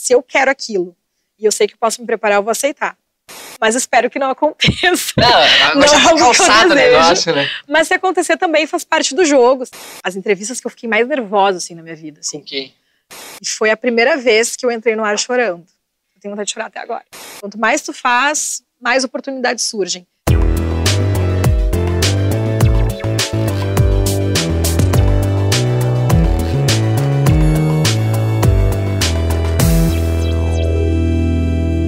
Se eu quero aquilo e eu sei que posso me preparar, eu vou aceitar. Mas espero que não aconteça. Não, não é calçado o negócio, né? Mas se acontecer também faz parte do jogo. As entrevistas que eu fiquei mais nervosa assim na minha vida, assim. Ok. E foi a primeira vez que eu entrei no ar chorando. Eu tenho vontade de chorar até agora. Quanto mais tu faz, mais oportunidades surgem.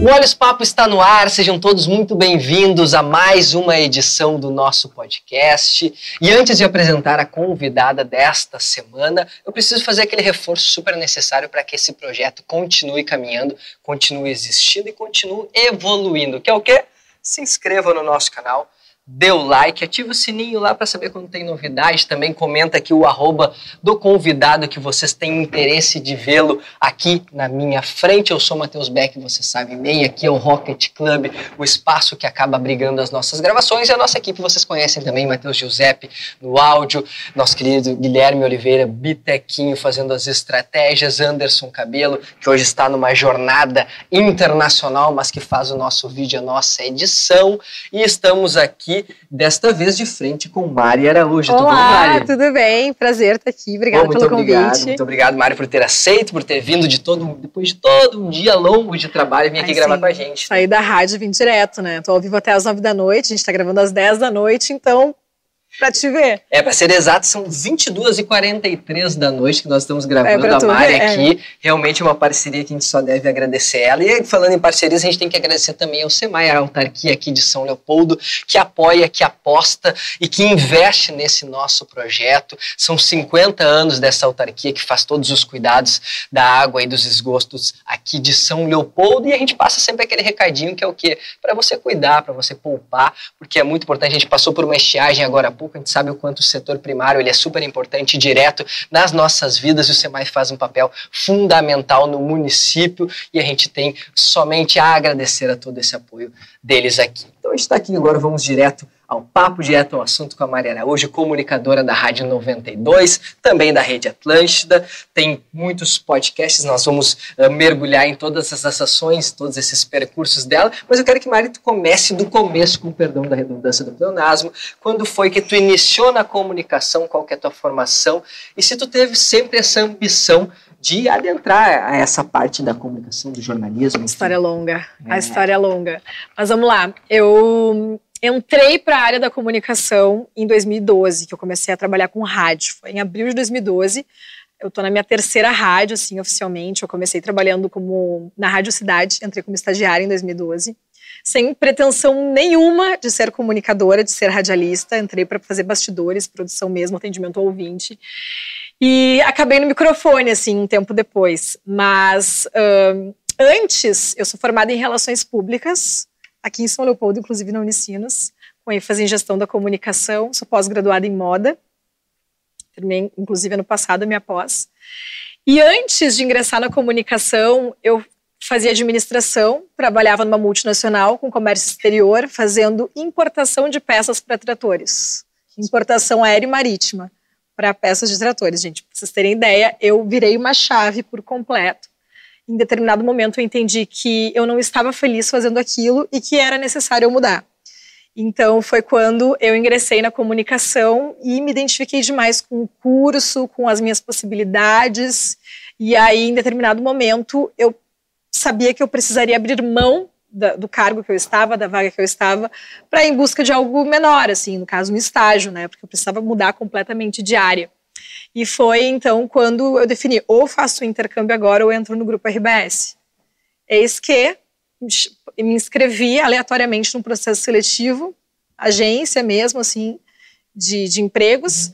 O Olhos Papo está no ar, sejam todos muito bem-vindos a mais uma edição do nosso podcast. E antes de apresentar a convidada desta semana, eu preciso fazer aquele reforço super necessário para que esse projeto continue caminhando, continue existindo e continue evoluindo, que é o quê? Se inscreva no nosso canal, dê o like, ativa o sininho lá para saber quando tem novidade. Também comenta aqui o arroba do convidado que vocês têm interesse de vê-lo aqui na minha frente. Eu sou Matheus Beck, você sabe bem, aqui é o Rocket Club, o espaço que acaba brigando as nossas gravações. E a nossa equipe vocês conhecem também, Matheus Giuseppe no áudio, nosso querido Guilherme Oliveira, Bitequinho fazendo as estratégias, Anderson Cabelo, que hoje está numa jornada internacional, mas que faz o nosso vídeo, a nossa edição. E estamos aqui aqui, desta vez de frente com Mari Araújo. Olá, tudo bom, Mari? tudo bem? Prazer estar aqui. Obrigada pelo obrigado, convite. Muito obrigado, Mari, por ter aceito, por ter vindo de todo, depois de todo um dia longo de trabalho, vir aqui Ai, gravar sim. com a gente. Saí da rádio e vim direto, né? Tô ao vivo até às nove da noite, a gente está gravando às dez da noite, então Pra te ver. É, pra ser exato, são 22h43 da noite que nós estamos gravando é a Mari ver, aqui. É. Realmente é uma parceria que a gente só deve agradecer ela. E falando em parcerias, a gente tem que agradecer também ao SEMAI, a autarquia aqui de São Leopoldo, que apoia, que aposta e que investe nesse nosso projeto. São 50 anos dessa autarquia que faz todos os cuidados da água e dos esgostos aqui de São Leopoldo. E a gente passa sempre aquele recadinho que é o quê? Para você cuidar, para você poupar, porque é muito importante. A gente passou por uma estiagem agora há pouco, a gente sabe o quanto o setor primário ele é super importante direto nas nossas vidas e o SEMAI faz um papel fundamental no município e a gente tem somente a agradecer a todo esse apoio deles aqui. Então a gente está aqui agora, vamos direto ao papo direto ao assunto com a Maria Araújo, comunicadora da Rádio 92, também da Rede Atlântida. Tem muitos podcasts, nós vamos uh, mergulhar em todas essas ações, todos esses percursos dela, mas eu quero que, Maria, tu comece do começo, com perdão da redundância do pleonasmo. Quando foi que tu iniciou na comunicação, qual que é a tua formação, e se tu teve sempre essa ambição de adentrar a essa parte da comunicação, do jornalismo. História longa, é. a história é longa. Mas vamos lá, eu Entrei para a área da comunicação em 2012, que eu comecei a trabalhar com rádio. Foi em abril de 2012. Eu estou na minha terceira rádio, assim, oficialmente. Eu comecei trabalhando como na Rádio Cidade, entrei como estagiária em 2012, sem pretensão nenhuma de ser comunicadora, de ser radialista. Entrei para fazer bastidores, produção mesmo, atendimento ao ouvinte. E acabei no microfone, assim, um tempo depois. Mas antes, eu sou formada em relações públicas, aqui em São Leopoldo, inclusive na Unicinos, com ênfase em gestão da comunicação, sou pós-graduada em moda, terminei inclusive ano passado a minha pós. E antes de ingressar na comunicação, eu fazia administração, trabalhava numa multinacional com comércio exterior, fazendo importação de peças para tratores. Importação aérea e marítima para peças de tratores, gente. Para vocês terem ideia, eu virei uma chave por completo em determinado momento eu entendi que eu não estava feliz fazendo aquilo e que era necessário eu mudar. Então foi quando eu ingressei na comunicação e me identifiquei demais com o curso, com as minhas possibilidades. E aí, em determinado momento, eu sabia que eu precisaria abrir mão da, do cargo que eu estava, da vaga que eu estava, para ir em busca de algo menor, assim, no caso, um estágio, né? Porque eu precisava mudar completamente de área. E foi então quando eu defini ou faço o intercâmbio agora ou entro no grupo RBS. Eis que me inscrevi aleatoriamente num processo seletivo, agência mesmo, assim, de, de empregos.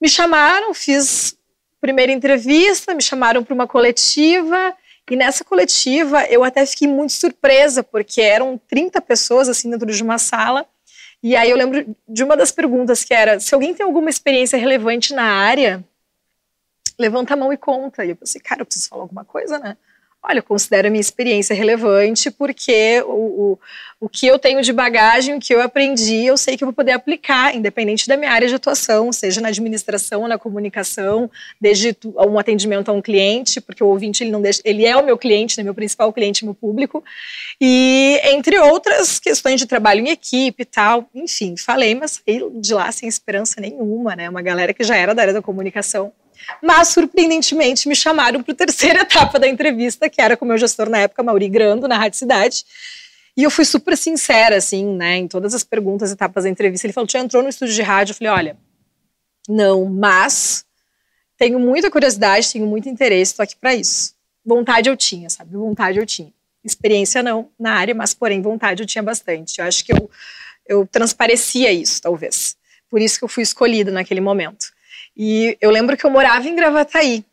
Me chamaram, fiz primeira entrevista, me chamaram para uma coletiva. E nessa coletiva eu até fiquei muito surpresa, porque eram 30 pessoas assim dentro de uma sala e aí eu lembro de uma das perguntas que era: se alguém tem alguma experiência relevante na área, levanta a mão e conta. E eu pensei, cara, eu preciso falar alguma coisa, né? Olha, eu considero a minha experiência relevante porque o, o, o que eu tenho de bagagem, o que eu aprendi, eu sei que eu vou poder aplicar, independente da minha área de atuação, seja na administração na comunicação, desde um atendimento a um cliente, porque o ouvinte ele não deixa, ele é o meu cliente, né, meu principal cliente, meu público, e entre outras questões de trabalho em equipe e tal, enfim, falei, mas saí de lá sem esperança nenhuma, né, uma galera que já era da área da comunicação mas, surpreendentemente, me chamaram para a terceira etapa da entrevista, que era com o meu gestor na época, Mauri Grando, na Rádio Cidade. E eu fui super sincera, assim, né, em todas as perguntas, etapas da entrevista. Ele falou: já entrou no estúdio de rádio? Eu falei: olha, não, mas tenho muita curiosidade, tenho muito interesse, estou aqui para isso. Vontade eu tinha, sabe? Vontade eu tinha. Experiência não na área, mas porém vontade eu tinha bastante. Eu acho que eu, eu transparecia isso, talvez. Por isso que eu fui escolhida naquele momento. E eu lembro que eu morava em Gravataí.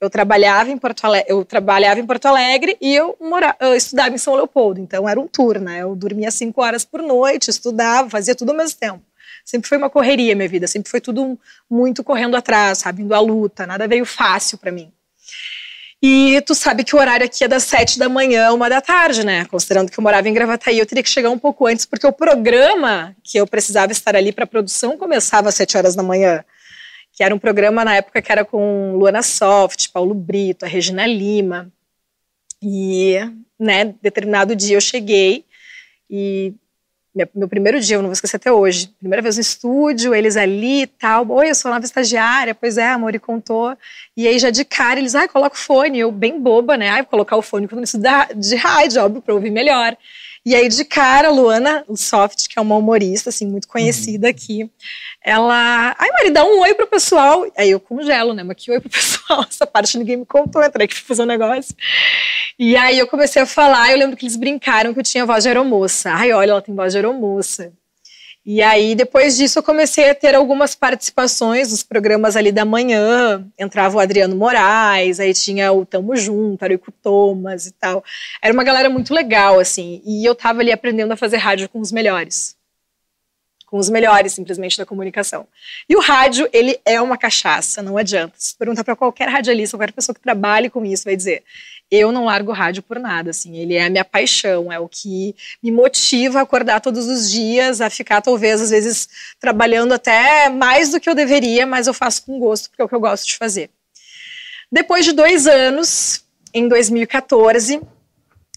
Eu trabalhava em Porto Alegre, eu trabalhava em Porto Alegre e eu, eu estudava em São Leopoldo. Então era um tour, né? Eu dormia cinco horas por noite, estudava, fazia tudo ao mesmo tempo. Sempre foi uma correria minha vida, sempre foi tudo muito correndo atrás, sabe, indo à luta, nada veio fácil para mim. E tu sabe que o horário aqui é das sete da manhã, uma da tarde, né? Considerando que eu morava em Gravataí, eu teria que chegar um pouco antes, porque o programa que eu precisava estar ali para produção começava às sete horas da manhã que era um programa na época que era com Luana Soft, Paulo Brito, a Regina Lima. E, né, determinado dia eu cheguei e meu primeiro dia, eu não vou esquecer até hoje, primeira vez no estúdio, eles ali e tal, oi, eu sou nova estagiária, pois é, amor, e contou, e aí já de cara eles, ai, coloca o fone, eu bem boba, né, ai, vou colocar o fone quando eu estudo de rádio, óbvio, para ouvir melhor. E aí, de cara, Luana Soft, que é uma humorista, assim, muito conhecida uhum. aqui, ela. Ai, Mari, dá um oi pro pessoal. Aí eu congelo, né? Mas que oi pro pessoal? Essa parte ninguém me contou, entrei aqui pra fazer um negócio. E aí eu comecei a falar, eu lembro que eles brincaram que eu tinha voz de aeromoça. Ai, olha, ela tem voz de aeromoça. E aí, depois disso, eu comecei a ter algumas participações nos programas ali da manhã. Entrava o Adriano Moraes, aí tinha o Tamo Junto, Arico Thomas e tal. Era uma galera muito legal, assim. E eu tava ali aprendendo a fazer rádio com os melhores. Com os melhores, simplesmente, da comunicação. E o rádio, ele é uma cachaça, não adianta. Se perguntar para qualquer radialista, qualquer pessoa que trabalhe com isso, vai dizer: eu não largo o rádio por nada, assim, ele é a minha paixão, é o que me motiva a acordar todos os dias, a ficar talvez às vezes trabalhando até mais do que eu deveria, mas eu faço com gosto porque é o que eu gosto de fazer. Depois de dois anos, em 2014,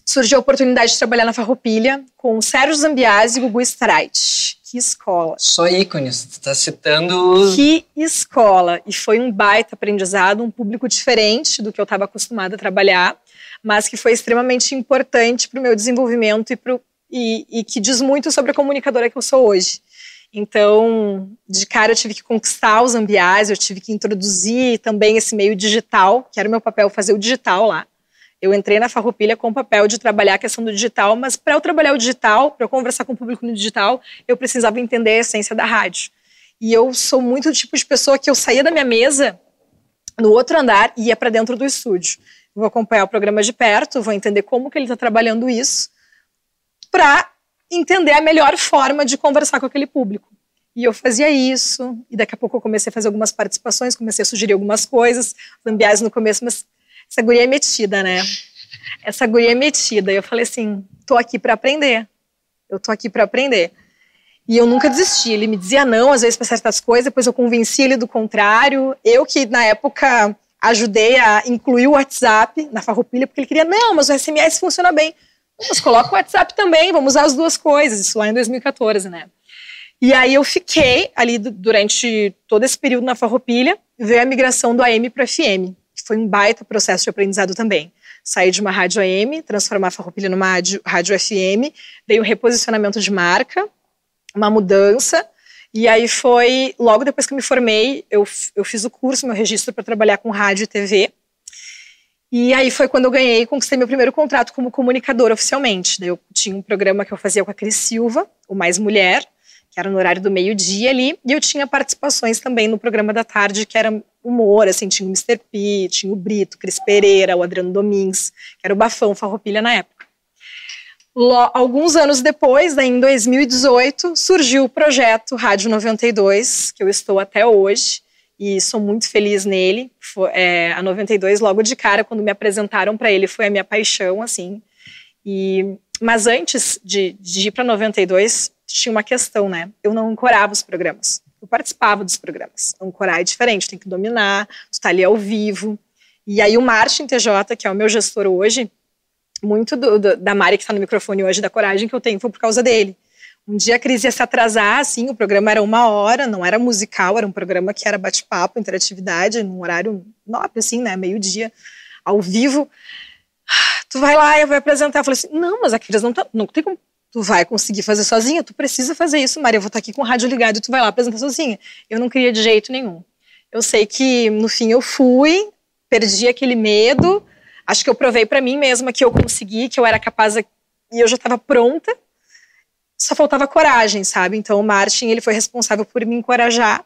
surgiu a oportunidade de trabalhar na Farroupilha com Sérgio Zambiasi e Gugu Streit. Que escola. Só ícones, tu tá citando... Que escola. E foi um baita aprendizado, um público diferente do que eu estava acostumada a trabalhar mas que foi extremamente importante para o meu desenvolvimento e, pro, e, e que diz muito sobre a comunicadora que eu sou hoje. Então, de cara eu tive que conquistar os ambiais, eu tive que introduzir também esse meio digital, que era o meu papel fazer o digital lá. Eu entrei na Farroupilha com o papel de trabalhar a questão do digital, mas para eu trabalhar o digital, para eu conversar com o público no digital, eu precisava entender a essência da rádio. E eu sou muito o tipo de pessoa que eu saía da minha mesa no outro andar e ia para dentro do estúdio vou acompanhar o programa de perto, vou entender como que ele está trabalhando isso, para entender a melhor forma de conversar com aquele público. E eu fazia isso, e daqui a pouco eu comecei a fazer algumas participações, comecei a sugerir algumas coisas, lambiais no começo, mas essa guria é metida, né? Essa guria é metida. E eu falei assim, tô aqui para aprender. Eu tô aqui para aprender. E eu nunca desisti. Ele me dizia não, às vezes, para certas coisas, depois eu convenci ele do contrário. Eu que, na época, ajudei a incluir o WhatsApp na farroupilha, porque ele queria, não, mas o SMS funciona bem. Mas coloca o WhatsApp também, vamos usar as duas coisas, isso lá em 2014, né? E aí eu fiquei ali durante todo esse período na farroupilha, veio a migração do AM para FM, que foi um baita processo de aprendizado também. Saí de uma rádio AM, transformar a farroupilha numa rádio, rádio FM, veio um reposicionamento de marca, uma mudança, e aí foi, logo depois que eu me formei, eu, eu fiz o curso, meu registro para trabalhar com rádio e TV. E aí foi quando eu ganhei conquistei meu primeiro contrato como comunicadora oficialmente. Daí eu tinha um programa que eu fazia com a Cris Silva, o Mais Mulher, que era no horário do meio-dia ali, e eu tinha participações também no programa da tarde, que era humor, assim, tinha o Mr. P, tinha o Brito, Cris Pereira, o Adriano Domingues, que era o Bafão Farroupilha na época alguns anos depois, né, em 2018, surgiu o projeto Rádio 92, que eu estou até hoje, e sou muito feliz nele. Foi, é, a 92, logo de cara, quando me apresentaram para ele, foi a minha paixão, assim. E, mas antes de, de ir para 92, tinha uma questão, né? Eu não ancorava os programas. Eu participava dos programas. Ancorar é diferente, tem que dominar, tu tá ali ao vivo. E aí o Martin TJ, que é o meu gestor hoje, muito do, do, da Mari que está no microfone hoje, da coragem que eu tenho, foi por causa dele. Um dia a Cris ia se atrasar, assim, o programa era uma hora, não era musical, era um programa que era bate-papo, interatividade, num horário nobre, assim, né, meio-dia, ao vivo. Tu vai lá, eu vou apresentar. Eu falei assim, não, mas a Cris não, tá, não tem como, tu vai conseguir fazer sozinha, tu precisa fazer isso, Maria, eu vou estar aqui com o rádio ligado e tu vai lá apresentar sozinha. Eu não queria de jeito nenhum. Eu sei que, no fim, eu fui, perdi aquele medo, acho que eu provei para mim mesma que eu consegui, que eu era capaz, e eu já estava pronta, só faltava coragem, sabe? Então o Martin, ele foi responsável por me encorajar.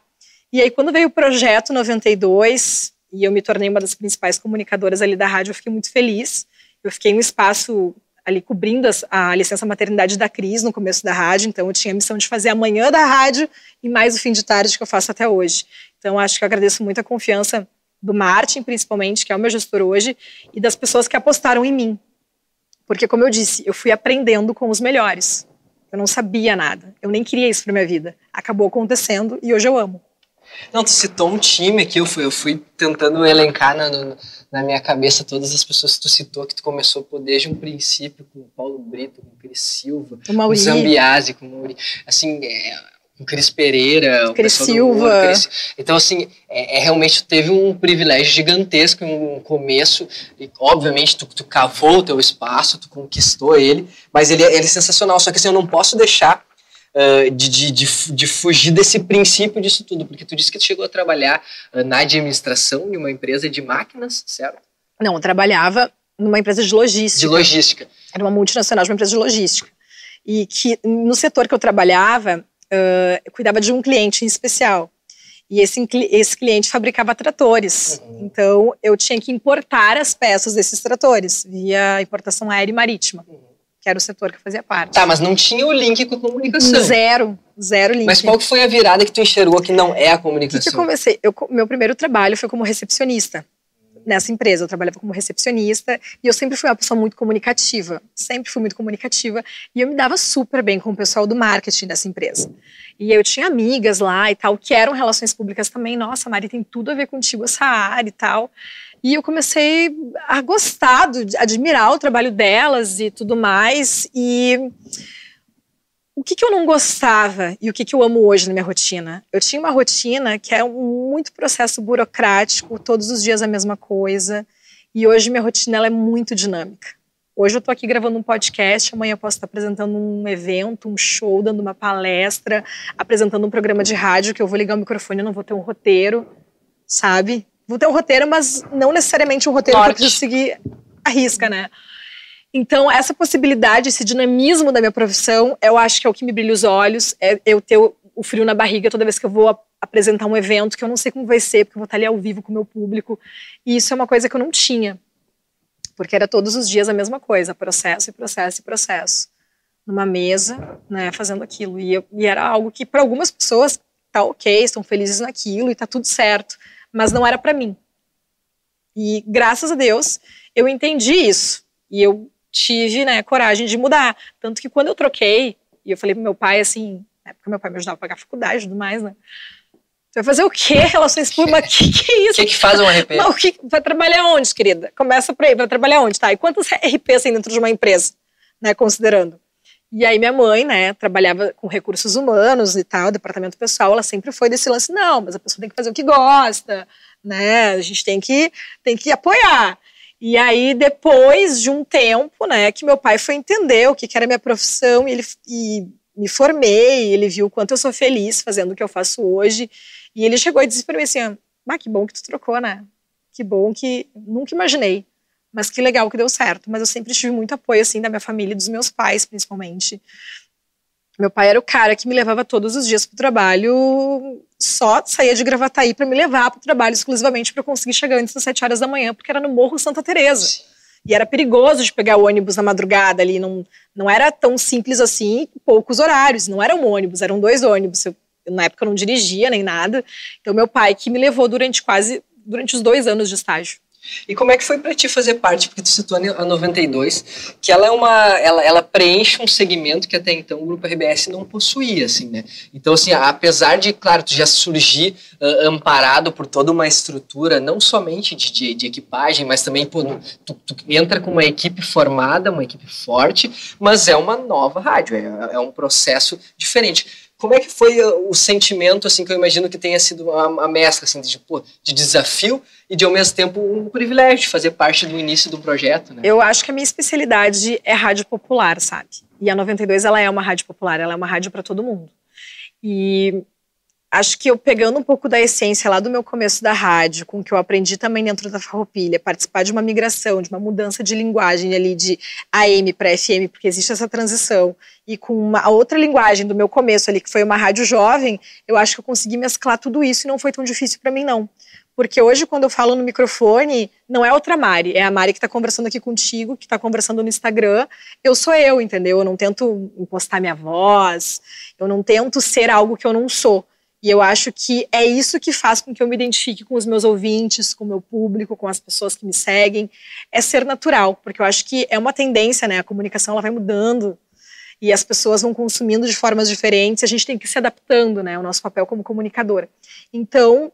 E aí quando veio o projeto 92 e eu me tornei uma das principais comunicadoras ali da rádio, eu fiquei muito feliz. Eu fiquei um espaço ali cobrindo a licença maternidade da Cris no começo da rádio, então eu tinha a missão de fazer a manhã da rádio e mais o fim de tarde que eu faço até hoje. Então acho que eu agradeço muito a confiança do Martin, principalmente, que é o meu gestor hoje, e das pessoas que apostaram em mim. Porque, como eu disse, eu fui aprendendo com os melhores. Eu não sabia nada. Eu nem queria isso para minha vida. Acabou acontecendo e hoje eu amo. Não, tu citou um time aqui, eu fui, eu fui tentando elencar na, na minha cabeça todas as pessoas que tu citou, que tu começou por desde um princípio, com o Paulo Brito, com o Cris Silva, o com o Zambiase, com o Mauri. Assim, é, o Cris Pereira, o Cris Silva. Humor, Cris... Então, assim, é, é, realmente teve um privilégio gigantesco um começo. E, obviamente, tu, tu cavou o teu espaço, tu conquistou ele, mas ele, é, ele é sensacional. Só que assim, eu não posso deixar uh, de, de, de, de, fugir desse princípio disso tudo, porque tu disse que tu chegou a trabalhar uh, na administração de uma empresa de máquinas, certo? Não, eu trabalhava numa empresa de logística. De logística. Era uma multinacional de uma empresa de logística. E que no setor que eu trabalhava, uh, cuidava de um cliente em especial. E esse, esse cliente fabricava tratores. Uhum. Então, eu tinha que importar as peças desses tratores via importação aérea e marítima, uhum. que era o setor que fazia parte. Tá, mas não tinha o link com a comunicação. Zero, zero link. Mas qual foi a virada que tu enxergou que não é a comunicação? O que, que eu comecei? Eu, meu primeiro trabalho foi como recepcionista nessa empresa. Eu trabalhava como recepcionista e eu sempre fui uma pessoa muito comunicativa. Sempre fui muito comunicativa e eu me dava super bem com o pessoal do marketing dessa empresa. E eu tinha amigas lá e tal, que eram relações públicas também. Nossa, Mari, tem tudo a ver contigo essa área e tal. E eu comecei a gostar, de admirar o trabalho delas e tudo mais. E o que, que, eu não gostava e o que, que, eu amo hoje na minha rotina? Eu tinha uma rotina que é um, muito processo burocrático, todos os dias a mesma coisa. E hoje minha rotina ela é muito dinâmica. Hoje eu estou aqui gravando um podcast, amanhã eu posso estar apresentando um evento, um show, dando uma palestra, apresentando um programa de rádio que eu vou ligar o microfone, eu não vou ter um roteiro, sabe? Vou ter um roteiro, mas não necessariamente um roteiro Norte. que eu preciso seguir a risca, né? Então, essa possibilidade, esse dinamismo da minha profissão, eu acho que é o que me brilha os olhos, é eu ter o, frio na barriga toda vez que eu vou apresentar um evento que eu não sei como vai ser, porque eu vou estar ali ao vivo com o meu público. E isso é uma coisa que eu não tinha, porque era todos os dias a mesma coisa, processo e processo e processo. Numa mesa, né, fazendo aquilo. E, eu, e era algo que, para algumas pessoas, tá ok, estão felizes naquilo e tá tudo certo, mas não era para mim. E graças a Deus, eu entendi isso. E eu tive, né, coragem de mudar. Tanto que quando eu troquei, e eu falei pro meu pai, assim, na época meu pai me ajudava a pagar a faculdade e tudo mais, né? Você vai fazer o quê? Relações públicas? O que, que é isso? O que, que faz um RP? Não, que, vai trabalhar onde, querida? Começa por aí, vai trabalhar onde, tá? E quantos RPs tem dentro de uma empresa, né, considerando? E aí minha mãe, né, trabalhava com recursos humanos e tal, departamento pessoal, ela sempre foi desse lance, não, mas a pessoa tem que fazer o que gosta, né, a gente tem que, tem que apoiar. E aí, depois de um tempo, né, que meu pai foi entender o que, que era minha profissão, e ele e me formei, ele viu o quanto eu sou feliz fazendo o que eu faço hoje, e ele chegou e disse para mim assim, ah, que bom que tu trocou, né? Que bom que nunca imaginei, mas que legal que deu certo. Mas eu sempre tive muito apoio assim da minha família, dos meus pais, principalmente. Meu pai era o cara que me levava todos os dias para o trabalho, só saía de Gravataí para me levar para o trabalho exclusivamente para conseguir chegar antes das sete horas da manhã, porque era no Morro Santa Teresa. E era perigoso de pegar o ônibus na madrugada ali, não, não era tão simples assim, poucos horários, não era um ônibus, eram dois ônibus. Eu, na época eu não dirigia nem nada. Então, meu pai que me levou durante quase, durante os dois anos de estágio. E como é que foi para ti fazer parte, porque tu citou a 92, que ela é uma, ela, ela preenche um segmento que até então o grupo RBS não possuía, assim, né? Então, assim, apesar de, claro, tu já surgir uh, amparado por toda uma estrutura, não somente de, de, de equipagem, mas também pô, tu, tu, entra com uma equipe formada, uma equipe forte, mas é uma nova rádio, é, é um processo diferente. Como é que foi o sentimento, assim, que eu imagino que tenha sido uma, mescla, assim, de, pô, de desafio e de, ao mesmo tempo, um privilégio de fazer parte do início do projeto, né? Eu acho que a minha especialidade é rádio popular, sabe? E a 92, ela é uma rádio popular, ela é uma rádio para todo mundo. E acho que eu pegando um pouco da essência lá do meu começo da rádio, com o que eu aprendi também dentro da Farroupilha, participar de uma migração, de uma mudança de linguagem ali de AM para FM, porque existe essa transição, e com uma outra linguagem do meu começo ali, que foi uma rádio jovem, eu acho que eu consegui mesclar tudo isso e não foi tão difícil para mim não. Porque hoje, quando eu falo no microfone, não é outra Mari, é a Mari que está conversando aqui contigo, que está conversando no Instagram. Eu sou eu, entendeu? Eu não tento impostar minha voz, eu não tento ser algo que eu não sou. E eu acho que é isso que faz com que eu me identifique com os meus ouvintes, com o meu público, com as pessoas que me seguem. É ser natural, porque eu acho que é uma tendência, né? A comunicação ela vai mudando e as pessoas vão consumindo de formas diferentes. A gente tem que ir se adaptando, né? O nosso papel como comunicadora. Então,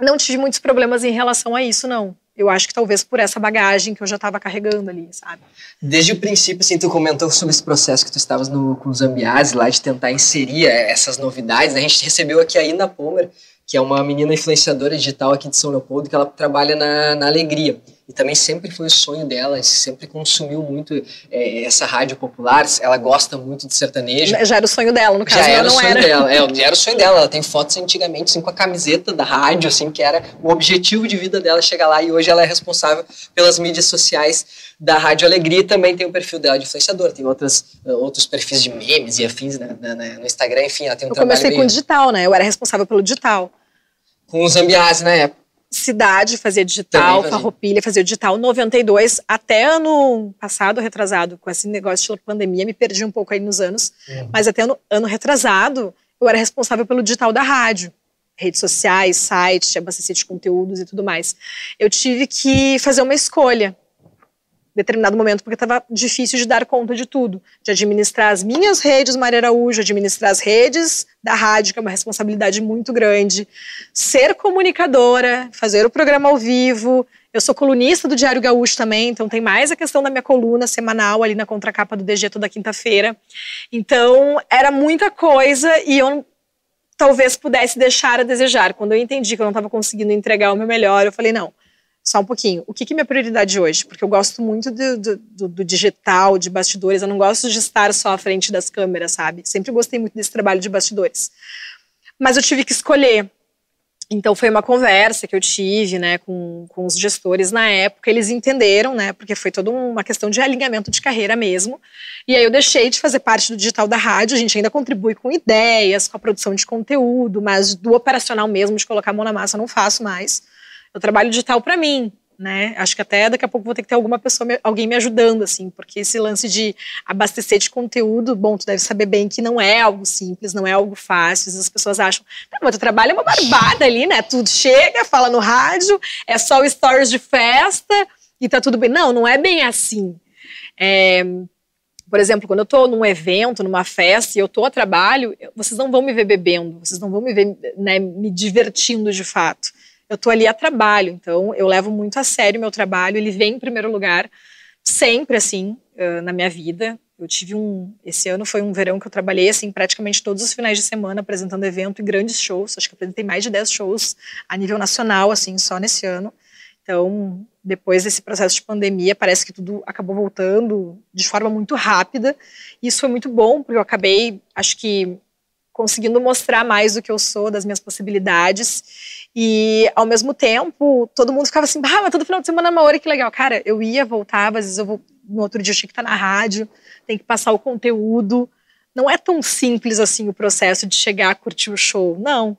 não tive muitos problemas em relação a isso, não eu acho que talvez por essa bagagem que eu já estava carregando ali, sabe? Desde o princípio, assim, tu comentou sobre esse processo que tu estavas no, com os ambiades lá, de tentar inserir essas novidades. Né? A gente recebeu aqui a Ina Pomer, que é uma menina influenciadora digital aqui de São Leopoldo, que ela trabalha na, na Alegria e também sempre foi o sonho dela, sempre consumiu muito é, essa rádio popular, ela gosta muito de sertanejo. Já era o sonho dela, no caso, já era o sonho era. dela, é, já era o sonho dela, ela tem fotos antigamente assim, com a camiseta da rádio, assim, que era o objetivo de vida dela chegar lá, e hoje ela é responsável pelas mídias sociais da Rádio Alegria, e também tem o perfil dela de influenciadora, tem outras, uh, outros perfis de memes e afins né, no Instagram, enfim, ela tem um eu trabalho Eu comecei com digital, né, eu era responsável pelo digital. Com os ambiades na época cidade fazia digital, fazia. Farroupilha fazia digital, 92, até ano passado, retrasado, com esse negócio de pandemia, me perdi um pouco aí nos anos, uhum. mas até ano, ano retrasado, eu era responsável pelo digital da rádio, redes sociais, site, abastecer de conteúdos e tudo mais. Eu tive que fazer uma escolha, determinado momento, porque estava difícil de dar conta de tudo, de administrar as minhas redes, Maria Araújo, administrar as redes da rádio, que é uma responsabilidade muito grande, ser comunicadora, fazer o programa ao vivo. Eu sou colunista do Diário Gaúcho também, então tem mais a questão da minha coluna semanal ali na contracapa do DG toda quinta-feira. Então, era muita coisa e eu talvez pudesse deixar a desejar. Quando eu entendi que eu não estava conseguindo entregar o meu melhor, eu falei, não, só um pouquinho. O que, que é minha prioridade hoje? Porque eu gosto muito do, do, do, digital, de bastidores. Eu não gosto de estar só à frente das câmeras, sabe? Sempre gostei muito desse trabalho de bastidores. Mas eu tive que escolher. Então foi uma conversa que eu tive, né, com, com os gestores na época. Eles entenderam, né, porque foi toda uma questão de alinhamento de carreira mesmo. E aí eu deixei de fazer parte do digital da rádio. A gente ainda contribui com ideias, com a produção de conteúdo, mas do operacional mesmo, de colocar a mão na massa, eu não faço mais eu trabalho digital para mim, né? Acho que até daqui a pouco vou ter que ter alguma pessoa, alguém me ajudando, assim, porque esse lance de abastecer de conteúdo, bom, tu deve saber bem que não é algo simples, não é algo fácil. As pessoas acham, tá, mas tu trabalha uma barbada ali, né? Tudo chega, fala no rádio, é só o stories de festa e tá tudo bem. Não, não é bem assim. É, por exemplo, quando eu estou num evento, numa festa e eu estou a trabalho, vocês não vão me ver bebendo, vocês não vão me ver né, me divertindo de fato eu estou ali a trabalho, então eu levo muito a sério o meu trabalho, ele vem em primeiro lugar, sempre assim, na minha vida. Eu tive um. Esse ano foi um verão que eu trabalhei, assim, praticamente todos os finais de semana apresentando evento e grandes shows. Acho que apresentei mais de 10 shows a nível nacional, assim, só nesse ano. Então, depois desse processo de pandemia, parece que tudo acabou voltando de forma muito rápida. Isso foi muito bom, porque eu acabei, acho que, conseguindo mostrar mais do que eu sou, das minhas possibilidades. E, ao mesmo tempo, todo mundo ficava assim, ah, mas todo final de semana é uma hora, que legal. Cara, eu ia, voltava, às vezes eu vou, no outro dia eu tinha que estar na rádio, tem que passar o conteúdo. Não é tão simples assim o processo de chegar a curtir o show, não.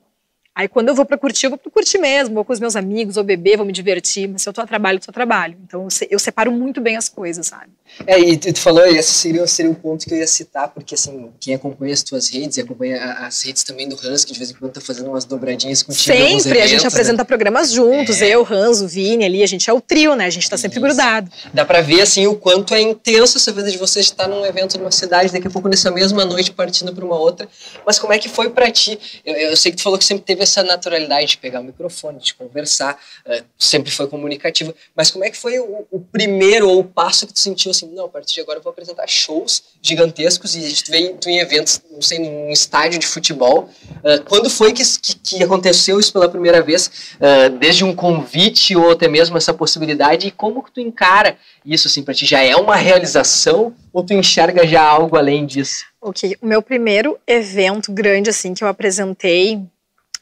Aí quando eu vou para curtir, eu vou para curtir mesmo, vou com os meus amigos, vou beber, vou me divertir, mas se eu tô a trabalho, eu tô a trabalho. Então eu separo muito bem as coisas, sabe? É, e tu falou, esse seria, seria um ponto que eu ia citar, porque assim, quem acompanha as tuas redes e acompanha as redes também do Hans, que de vez em quando tá fazendo umas dobradinhas contigo. Sempre, eventos, a gente apresenta né? programas juntos, é. eu, Hans, o Vini ali, a gente é o trio, né? A gente tá sempre Isso. grudado. Dá pra ver assim o quanto é intenso essa vida de você estar num evento numa cidade, daqui a pouco nessa mesma noite partindo para uma outra. Mas como é que foi para ti? Eu, eu, sei que tu falou que sempre teve essa naturalidade de pegar o microfone, de conversar, uh, sempre foi comunicativa. Mas como é que foi o, o, primeiro ou o passo que tu sentiu assim, não, a partir de agora eu vou apresentar shows gigantescos e a gente veio em eventos, não sei, num estádio de futebol. Uh, quando foi que, que, aconteceu isso pela primeira vez? Uh, desde um convite ou até mesmo essa possibilidade e como que tu encara isso assim para ti? Já é uma realização ou tu enxerga já algo além disso? Ok, o meu primeiro evento grande assim que eu apresentei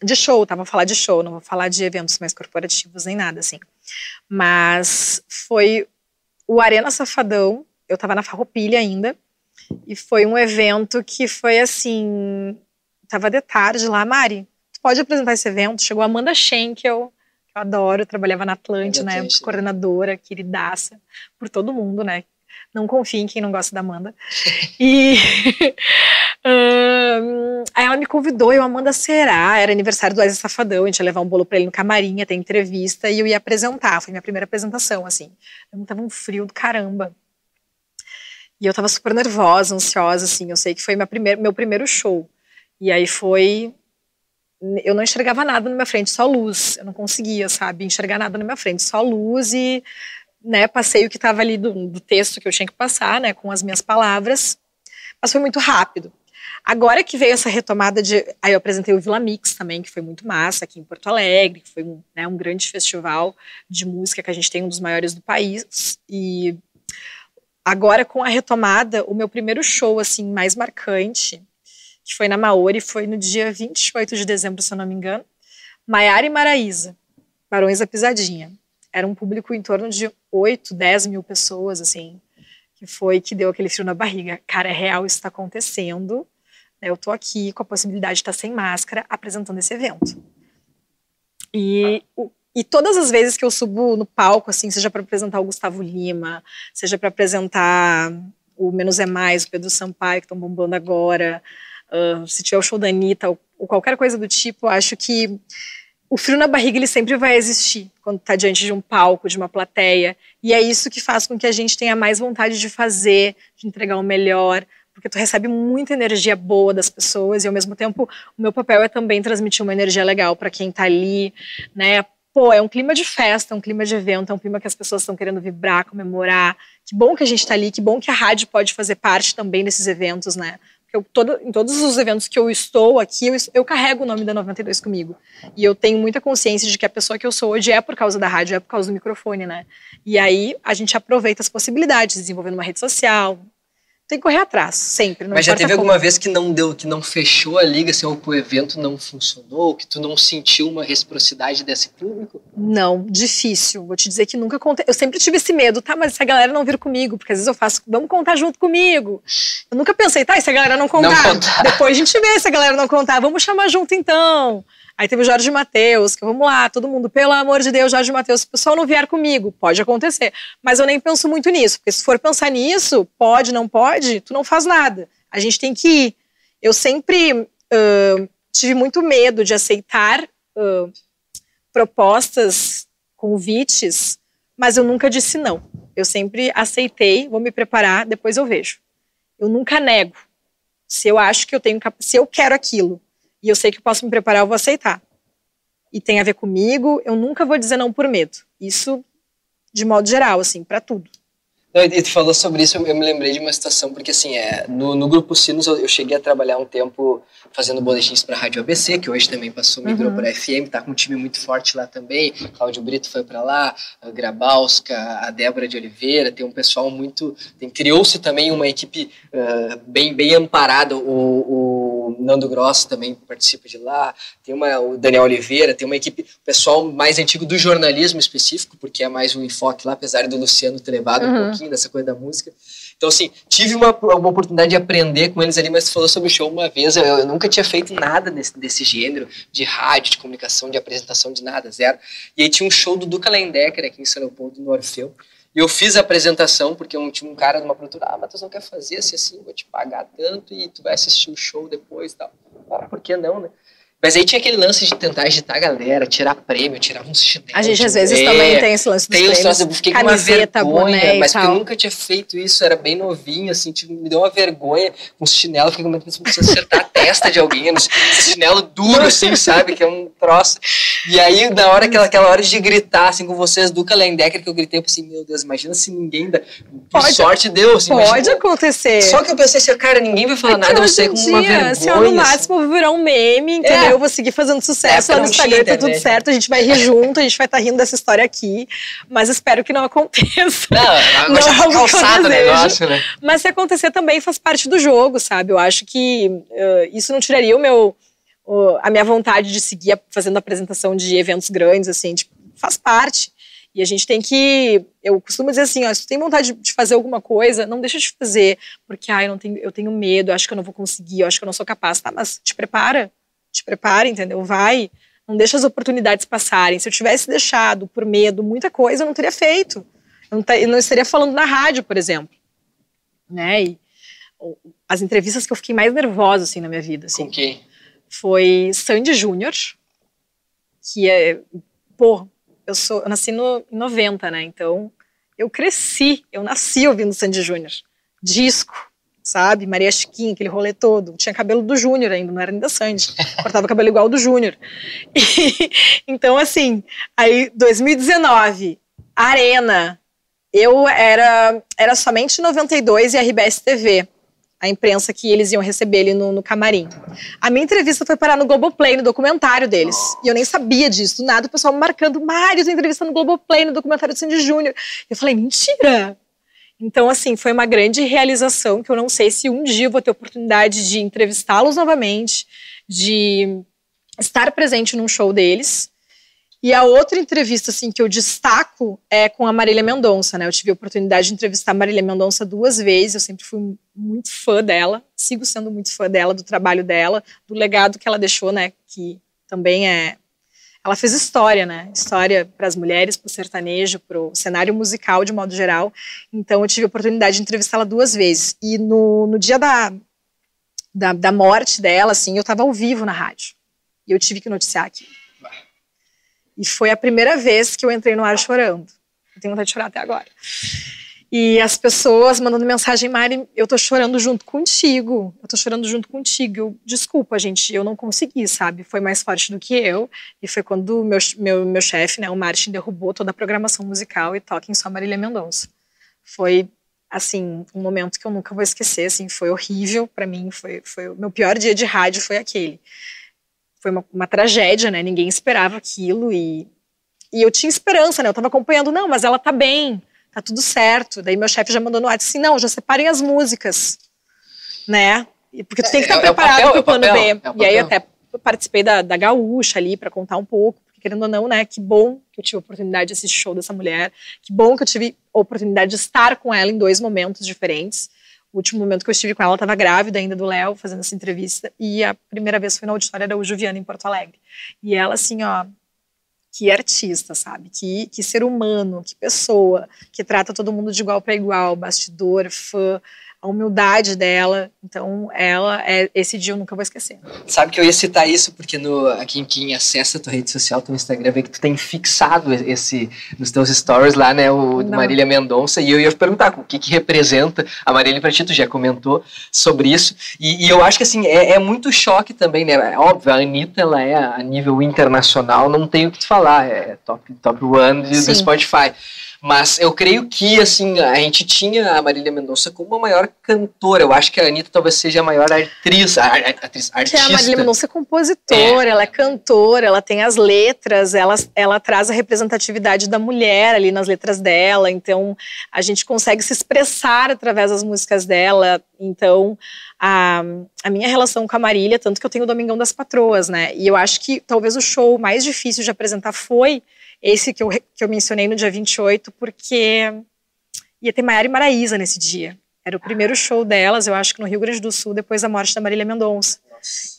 de show, tá? Vou falar de show, não vou falar de eventos mais corporativos nem nada assim. Mas foi o Arena Safadão, eu tava na Farroupilha ainda, e foi um evento que foi assim, tava de tarde lá, Mari, tu pode apresentar esse evento? Chegou a Amanda Schenkel, que eu adoro, trabalhava na Atlântida, né, coordenadora, queridaça, por todo mundo, né, não confie em quem não gosta da Amanda. E um, aí ela me convidou, eu, Amanda, será? Era aniversário do Wesley Safadão, a gente ia levar um bolo pra ele no camarim, ia ter entrevista, e eu ia apresentar. Foi minha primeira apresentação, assim. Eu tava um frio do caramba. E eu tava super nervosa, ansiosa, assim. Eu sei que foi minha primeir, meu primeiro show. E aí foi. Eu não enxergava nada na minha frente, só luz. Eu não conseguia, sabe, enxergar nada na minha frente, só luz e né, passei o que estava ali do, do, texto que eu tinha que passar, né, com as minhas palavras, mas foi muito rápido. Agora que veio essa retomada de, aí eu apresentei o Vila Mix também, que foi muito massa aqui em Porto Alegre, que foi um, né, um grande festival de música que a gente tem um dos maiores do país e agora com a retomada, o meu primeiro show assim mais marcante, que foi na Maori, foi no dia 28 de dezembro, se eu não me engano, Maiara e Maraísa, Barões da Pisadinha era um público em torno de 8, 10 mil pessoas, assim, que foi que deu aquele frio na barriga. Cara, é real, isso está acontecendo. Eu tô aqui com a possibilidade de estar sem máscara apresentando esse evento. E, e todas as vezes que eu subo no palco, assim, seja para apresentar o Gustavo Lima, seja para apresentar o Menos é Mais, o Pedro Sampaio, que estão bombando agora, uh, se tiver o show da Anitta, ou, ou qualquer coisa do tipo, acho que o frio na barriga ele sempre vai existir quando está diante de um palco, de uma plateia. E é isso que faz com que a gente tenha mais vontade de fazer, de entregar o melhor, porque tu recebe muita energia boa das pessoas e ao mesmo tempo o meu papel é também transmitir uma energia legal para quem está ali, né? Pô, é um clima de festa, é um clima de evento, é um clima que as pessoas estão querendo vibrar, comemorar. Que bom que a gente está ali, que bom que a rádio pode fazer parte também desses eventos, né? eu, todo, em todos os eventos que eu estou aqui, eu, eu, carrego o nome da 92 comigo. E eu tenho muita consciência de que a pessoa que eu sou hoje é por causa da rádio, é por causa do microfone, né? E aí a gente aproveita as possibilidades, desenvolvendo uma rede social, tem que correr atrás, sempre. Mas já teve como. alguma vez que não deu, que não fechou a liga, assim, ou que o evento não funcionou, que tu não sentiu uma reciprocidade desse público? Não, difícil. Vou te dizer que nunca contei. Eu sempre tive esse medo, tá? Mas se a galera não vir comigo, porque às vezes eu faço, vamos contar junto comigo. Eu nunca pensei, tá? E se a galera não contar? Não contar. Depois a gente vê se a galera não contar. Vamos chamar junto então. Aí teve o Jorge Matheus, que vamos lá, todo mundo, pelo amor de Deus, Jorge Matheus, se o pessoal não vier comigo, pode acontecer. Mas eu nem penso muito nisso, porque se for pensar nisso, pode, não pode, tu não faz nada. A gente tem que ir. Eu sempre uh, tive muito medo de aceitar uh, propostas, convites, mas eu nunca disse não. Eu sempre aceitei, vou me preparar, depois eu vejo. Eu nunca nego. Se eu acho que eu tenho, se eu quero aquilo e eu sei que posso me preparar, eu vou aceitar. E tem a ver comigo, eu nunca vou dizer não por medo. Isso de modo geral, assim, para tudo. e tu falou sobre isso, eu me lembrei de uma situação, porque assim, é, no, no Grupo Sinos eu, eu cheguei a trabalhar um tempo fazendo boletins para a Rádio ABC, que hoje também passou, migrou uhum. para FM, tá com um time muito forte lá também. Cláudio Brito foi para lá, a Grabalska, a Débora de Oliveira, tem um pessoal muito. Criou-se também uma equipe uh, bem, bem amparada. O, o o Nando Grosso também participa de lá, tem uma, o Daniel Oliveira, tem uma equipe, pessoal mais antigo do jornalismo específico, porque é mais um enfoque lá, apesar do Luciano ter levado uhum. um pouquinho dessa coisa da música. Então, assim, tive uma, uma oportunidade de aprender com eles ali, mas tu falou sobre o show uma vez, eu, eu nunca tinha feito nada desse, desse gênero, de rádio, de comunicação, de apresentação, de nada, zero. E aí tinha um show do Duca Lendecker aqui em São Leopoldo, no Orfeu, e eu fiz a apresentação, porque um, tinha um cara numa produtora, ah, Matheus, não quer fazer assim, assim, vou te pagar tanto e tu vai assistir o show depois e tal. Ah, por que não, né? Mas aí tinha aquele lance de tentar agitar a galera, tirar prêmio, tirar uns chinelos. A gente às vezes é, também tem esse lance dos tem prêmios. eu fiquei Camiseta, com uma vergonha, mas porque eu nunca tinha feito isso, era bem novinho, assim, tipo, me deu uma vergonha com os chinelos, fiquei com medo de acertar a testa de alguém, esse chinelo duro, assim, sabe, que é um troço. E aí, na hora, aquela, aquela hora de gritar, assim, com vocês, Duca Lendecker, que eu gritei, eu pensei, meu Deus, imagina se ninguém dá... Pode, sorte deu, assim, Pode imagina, acontecer. Só que eu pensei assim, cara, ninguém vai falar é nada, eu sei com uma vergonha. Se eu no máximo assim. virar um meme, entendeu? É. Eu vou seguir fazendo sucesso é, lá no Instagram, tá tudo certo, a gente vai rir junto, a gente vai estar tá rindo dessa história aqui, mas espero que não aconteça. Não, não é calçado o negócio, né? Mas se acontecer também faz parte do jogo, sabe? Eu acho que uh, isso não tiraria o meu, uh, a minha vontade de seguir fazendo apresentação de eventos grandes, assim, tipo, faz parte. E a gente tem que. Eu costumo dizer assim: ó, se tu tem vontade de fazer alguma coisa, não deixa de fazer, porque ai, não tenho, eu tenho medo, acho que eu não vou conseguir, acho que eu não sou capaz, tá? Mas te prepara, te prepara, entendeu? Vai, não deixa as oportunidades passarem. Se eu tivesse deixado por medo muita coisa, eu não teria feito. Eu não, eu não estaria falando na rádio, por exemplo. Né? E as entrevistas que eu fiquei mais nervosa, assim, na minha vida, assim. Com quem? Foi Sandy Júnior, que é, pô, eu sou, eu nasci no, em 90, né? Então, eu cresci, eu nasci ouvindo Sandy Júnior. Disco, sabe? Maria Chiquinha, aquele rolê todo. Tinha cabelo do Júnior ainda, não era nem da Sandy. Cortava cabelo igual do Júnior. então, assim, aí 2019, Arena. Eu era, era somente 92 e RBS TV. A imprensa que eles iam receber ali no, no camarim. A minha entrevista foi parar no Globoplay, no documentário deles. E eu nem sabia disso. Nada o pessoal marcando, Mário, entrevista no Globoplay, no documentário do Sandy Júnior. Eu falei, mentira! Então, assim, foi uma grande realização que eu não sei se um dia vou ter oportunidade de entrevistá-los novamente, de estar presente num show deles. E a outra entrevista, assim, que eu destaco é com a Marília Mendonça, né? Eu tive a oportunidade de entrevistar a Marília Mendonça duas vezes, eu sempre fui muito fã dela, sigo sendo muito fã dela, do trabalho dela, do legado que ela deixou, né? Que também é ela fez história, né? História para as mulheres, para o sertanejo, para o cenário musical de modo geral. Então eu tive a oportunidade de entrevistá-la duas vezes. E no, no dia da, da, da, morte dela, assim, eu estava ao vivo na rádio. E eu tive que noticiar aqui. E foi a primeira vez que eu entrei no ar chorando. Eu tenho vontade de chorar até agora. E as pessoas mandando mensagem, Mari, eu tô chorando junto contigo. Eu tô chorando junto contigo. Eu, desculpa, gente, eu não consegui, sabe? Foi mais forte do que eu. E foi quando meu, meu, meu chefe, né, o Martin, derrubou toda a programação musical e toca em só Marília Mendonça. Foi, assim, um momento que eu nunca vou esquecer, assim, foi horrível para mim. Foi, foi o meu pior dia de rádio foi aquele. Foi uma, uma tragédia, né? Ninguém esperava aquilo e, e eu tinha esperança, né? Eu tava acompanhando, não, mas ela tá bem tá tudo certo. Daí meu chefe já mandou no WhatsApp assim, não, já separem as músicas, né? Porque tu tem que estar é, é preparado é para o plano B. É e aí até participei da, da Gaúcha ali para contar um pouco, porque querendo ou não, né, que bom que eu tive a oportunidade de assistir show dessa mulher, que bom que eu tive a oportunidade de estar com ela em dois momentos diferentes. O último momento que eu estive com ela, estava grávida ainda do Léo, fazendo essa entrevista, e a primeira vez foi na auditória da Ujuviana, em Porto Alegre. E ela, assim, ó, que artista, sabe? Que, que ser humano, que pessoa, que trata todo mundo de igual para igual, bastidor, fã, a humildade dela. Então, ela, é, esse dia eu nunca vou esquecer. Sabe que eu ia citar isso porque no, aqui quem acessa a tua rede social, teu Instagram, vê que tu tem fixado esse nos teus stories lá, né, o Não. Marília Mendonça, e eu ia perguntar o que que representa a Marília pra ti, tu já comentou sobre isso, e, e eu acho que assim, é, é, muito choque também, né, é óbvio, a Anitta, ela é a nível internacional, não tem o que te falar, é top, top one do Spotify, Mas eu creio que, assim, a gente tinha a Marília Mendonça como a maior cantora. Eu acho que a Anitta talvez seja a maior atriz, a, atriz artista. a Marília Mendonça é compositora, é. ela é cantora, ela tem as letras, ela, ela traz a representatividade da mulher ali nas letras dela. Então, a gente consegue se expressar através das músicas dela. Então, a, a minha relação com a Marília, tanto que eu tenho o Domingão das Patroas, né? E eu acho que talvez o show mais difícil de apresentar foi esse que eu, que eu mencionei no dia 28, porque ia ter Maiara e Maraísa nesse dia. Era o primeiro show delas, eu acho que no Rio Grande do Sul, depois da morte da Marília Mendonça.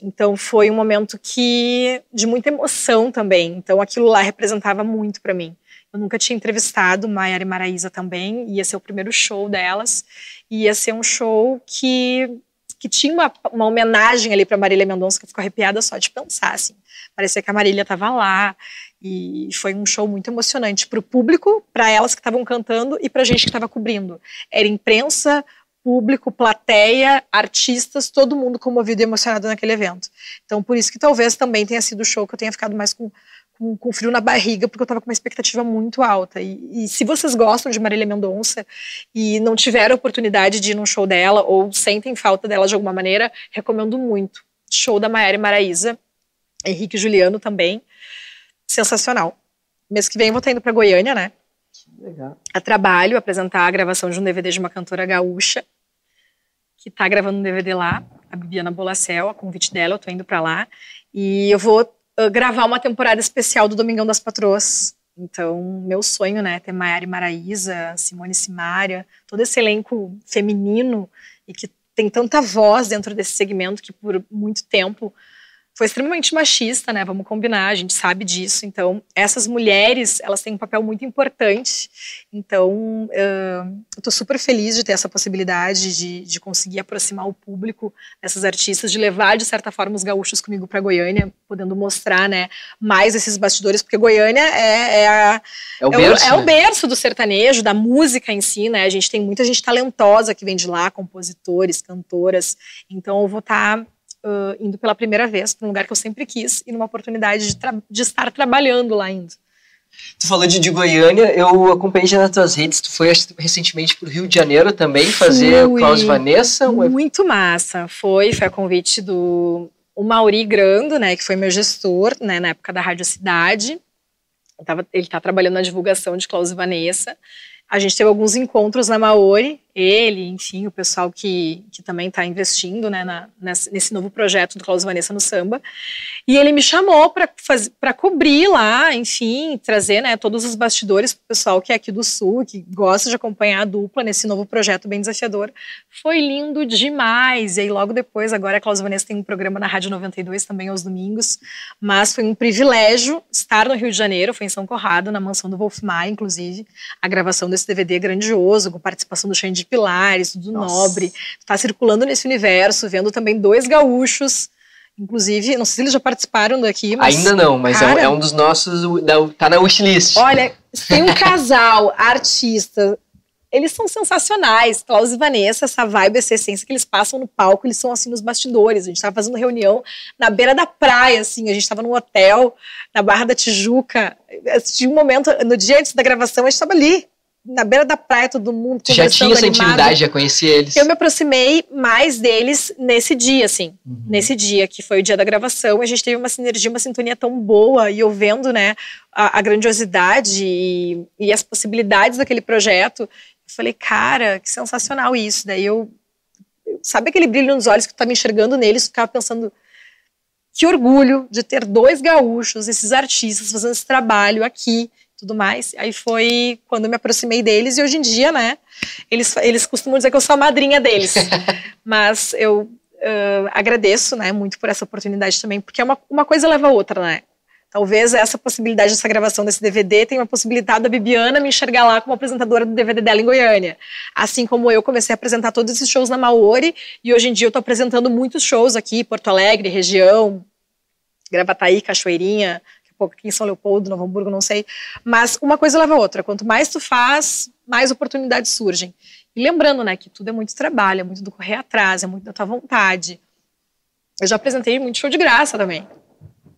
Então foi um momento que de muita emoção também. Então aquilo lá representava muito para mim. Eu nunca tinha entrevistado Maiara e Maraísa também, ia ser o primeiro show delas, ia ser um show que que tinha uma, uma homenagem ali para Marília Mendonça que eu fico arrepiada só de pensar assim. Parecia que a Marília estava lá e foi um show muito emocionante para o público, para elas que estavam cantando e para a gente que estava cobrindo. Era imprensa, público, plateia, artistas, todo mundo comovido e emocionado naquele evento. Então, por isso que talvez também tenha sido o show que eu tenha ficado mais com, com, com frio na barriga, porque eu estava com uma expectativa muito alta. E, e, se vocês gostam de Marília Mendonça e não tiveram oportunidade de ir num show dela ou sentem falta dela de alguma maneira, recomendo muito. Show da Maiara e Maraísa, Henrique e Juliano também. Sensacional. Mês que vem eu vou estar indo para Goiânia, né? Legal. A trabalho, apresentar a gravação de um DVD de uma cantora gaúcha que está gravando um DVD lá, a Bibiana Bolacel, a convite dela, eu tô indo para lá. E eu vou uh, gravar uma temporada especial do Domingão das Patroas. Então, meu sonho, né, ter Maiara e Maraísa, Simone Simaria, todo esse elenco feminino e que tem tanta voz dentro desse segmento que por muito tempo foi extremamente machista, né? Vamos combinar, a gente sabe disso. Então, essas mulheres, elas têm um papel muito importante. Então, uh, eu estou super feliz de ter essa possibilidade de, de conseguir aproximar o público dessas artistas, de levar, de certa forma, os gaúchos comigo para Goiânia, podendo mostrar, né, mais esses bastidores, porque Goiânia é, é, a, é, o, berço, é, o, é né? o berço do sertanejo, da música em si, né? A gente tem muita gente talentosa que vem de lá, compositores, cantoras. Então, eu vou estar tá uh, indo pela primeira vez para um lugar que eu sempre quis e numa oportunidade de, de estar trabalhando lá indo. Tu falou de, de Goiânia, eu acompanhei já nas tuas redes, tu foi recentemente para o Rio de Janeiro também fazer Fui. Klaus Vanessa? Muito massa, foi, foi a convite do o Mauri Grando, né, que foi meu gestor, né, na época da Rádio Cidade, ele está trabalhando na divulgação de Klaus Vanessa, a gente teve alguns encontros na Maori, ele, enfim, o pessoal que, que também está investindo né, na, nesse novo projeto do Klaus Vanessa no samba. E ele me chamou para cobrir lá, enfim, trazer né, todos os bastidores para o pessoal que é aqui do Sul, que gosta de acompanhar a dupla nesse novo projeto bem desafiador. Foi lindo demais. E aí, logo depois, agora a Klaus Vanessa tem um programa na Rádio 92 também aos domingos. Mas foi um privilégio estar no Rio de Janeiro, foi em São Corrado, na mansão do Wolf Maia, inclusive. A gravação desse DVD grandioso, com participação do Xande Pilares, tudo Nossa. nobre. Está circulando nesse universo, vendo também dois gaúchos. Inclusive, não sei se eles já participaram daqui, mas. Ainda não, mas cara, é, um, é, um, dos nossos. Tá na wishlist. Olha, tem um casal artista. Eles são sensacionais. Klaus e Vanessa, essa vibe, essa essência que eles passam no palco, eles são assim nos bastidores. A gente estava fazendo reunião na beira da praia, assim. A gente estava num hotel na Barra da Tijuca. Tinha um momento, no dia antes da gravação, a gente estava ali, na beira da praia, todo mundo já tinha essa intimidade, já conhecia eles? Eu me aproximei mais deles nesse dia, assim. Uhum. Nesse dia, que foi o dia da gravação. A gente teve uma sinergia, uma sintonia tão boa. E eu vendo, né, a, a grandiosidade e, e, as possibilidades daquele projeto. Eu falei, cara, que sensacional isso. Daí eu... Sabe aquele brilho nos olhos que tu tá me enxergando neles? Ficava pensando... Que orgulho de ter dois gaúchos, esses artistas, fazendo esse trabalho aqui tudo mais. Aí foi quando eu me aproximei deles e hoje em dia, né, eles, eles costumam dizer que eu sou a madrinha deles. Mas eu uh, agradeço, né, muito por essa oportunidade também, porque é uma, uma coisa leva a outra, né. Talvez essa possibilidade dessa gravação desse DVD tenha uma possibilidade da Bibiana me enxergar lá como apresentadora do DVD dela em Goiânia. Assim como eu comecei a apresentar todos esses shows na Maori e hoje em dia eu estou apresentando muitos shows aqui, Porto Alegre, região, Gravataí, Cachoeirinha, pouco aqui em São Leopoldo, Novo Hamburgo, não sei. Mas uma coisa leva a outra. Quanto mais tu faz, mais oportunidades surgem. E lembrando, né, que tudo é muito trabalho, é muito do correr atrás, é muito da tua vontade. Eu já apresentei muito show de graça também.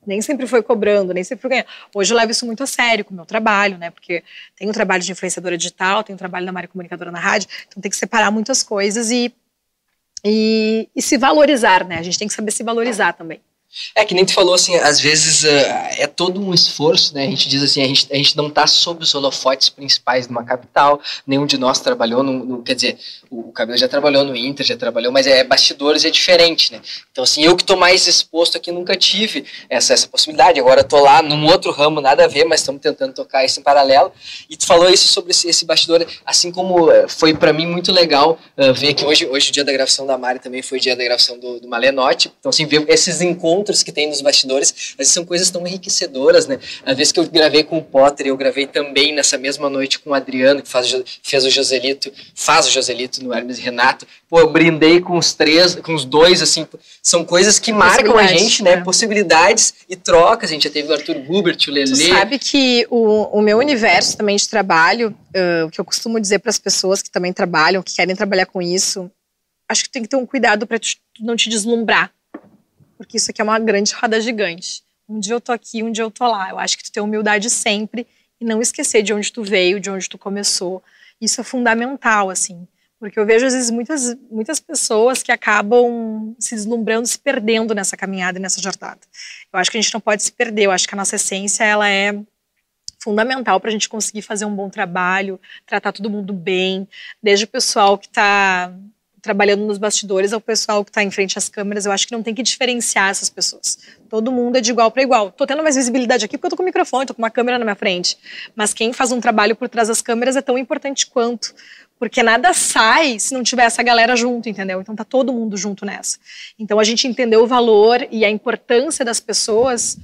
nem sempre foi cobrando, nem sempre foi ganhando. Hoje eu levo isso muito a sério com o meu trabalho, né? Porque tem o trabalho de influenciadora digital, tem o trabalho da Maria Comunicadora na rádio, então tem que separar muitas coisas e, e, e se valorizar, né? A gente tem que saber se valorizar também. É que nem tu falou assim, às vezes uh, é todo um esforço, né? A gente diz assim, a gente, a gente não está sob os holofotes principais de uma capital, nenhum de nós trabalhou no, no quer dizer, o Cabelo já trabalhou no Inter, já trabalhou, mas é bastidores é diferente, né? Então assim, eu que estou mais exposto aqui nunca tive essa, essa possibilidade. Agora estou lá num outro ramo, nada a ver, mas estamos tentando tocar isso em paralelo. E tu falou isso sobre esse, esse bastidor, assim como eh, foi para mim muito legal uh, ver que hoje, hoje o dia da gravação da Mari também foi o dia da gravação do, do Malenote. Então assim, ver esses encontros encontros que tem nos bastidores, vezes são coisas tão enriquecedoras, né? Às vezes que eu gravei com o Potter, eu gravei também nessa mesma noite com o Adriano, que faz, fez o Joselito, faz o Joselito no Hermes e Renato. Pô, eu brindei com os três, com os dois, assim, são coisas que marcam a gente, né? É. Possibilidades e trocas. A gente já teve o Arthur Gubert, o Lelê. Tu sabe que o, o meu universo também de trabalho, uh, o que eu costumo dizer para as pessoas que também trabalham, que querem trabalhar com isso, acho que tem que ter um cuidado para não te deslumbrar porque isso aqui é uma grande roda gigante. Um dia eu tô aqui, um dia eu tô lá. Eu acho que tu tem humildade sempre e não esquecer de onde tu veio, de onde tu começou. Isso é fundamental, assim. Porque eu vejo, às vezes, muitas, muitas pessoas que acabam se deslumbrando, se perdendo nessa caminhada nessa jornada. Eu acho que a gente não pode se perder. Eu acho que a nossa essência, ela é fundamental para a gente conseguir fazer um bom trabalho, tratar todo mundo bem, desde o pessoal que está trabalhando nos bastidores ao pessoal que está em frente às câmeras. Eu acho que não tem que diferenciar essas pessoas. Todo mundo é de igual para igual. Tô tendo mais visibilidade aqui porque eu tô com o microfone, tô com uma câmera na minha frente. Mas quem faz um trabalho por trás das câmeras é tão importante quanto. Porque nada sai se não tiver essa galera junto, entendeu? Então tá todo mundo junto nessa. Então a gente entender o valor e a importância das pessoas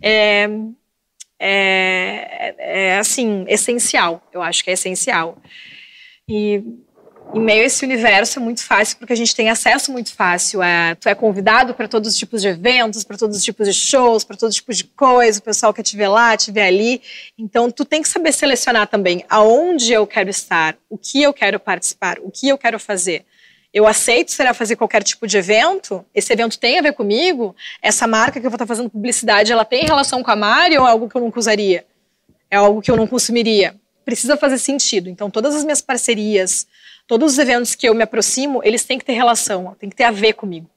é, é, é assim, essencial. Eu acho que é essencial. E em meio a esse universo é muito fácil porque a gente tem acesso muito fácil. Tu é convidado para todos os tipos de eventos, para todos os tipos de shows, para todos os tipos de coisa. O pessoal quer te ver lá, te ver ali. Então tu tem que saber selecionar também aonde eu quero estar, o que eu quero participar, o que eu quero fazer. Eu aceito, será fazer qualquer tipo de evento? Esse evento tem a ver comigo? Essa marca que eu vou estar fazendo publicidade, ela tem relação com a Mari ou é algo que eu nunca usaria? É algo que eu não consumiria? Precisa fazer sentido. Então todas as minhas parcerias, todos os eventos que eu me aproximo, eles têm que ter relação, tem que ter a ver comigo.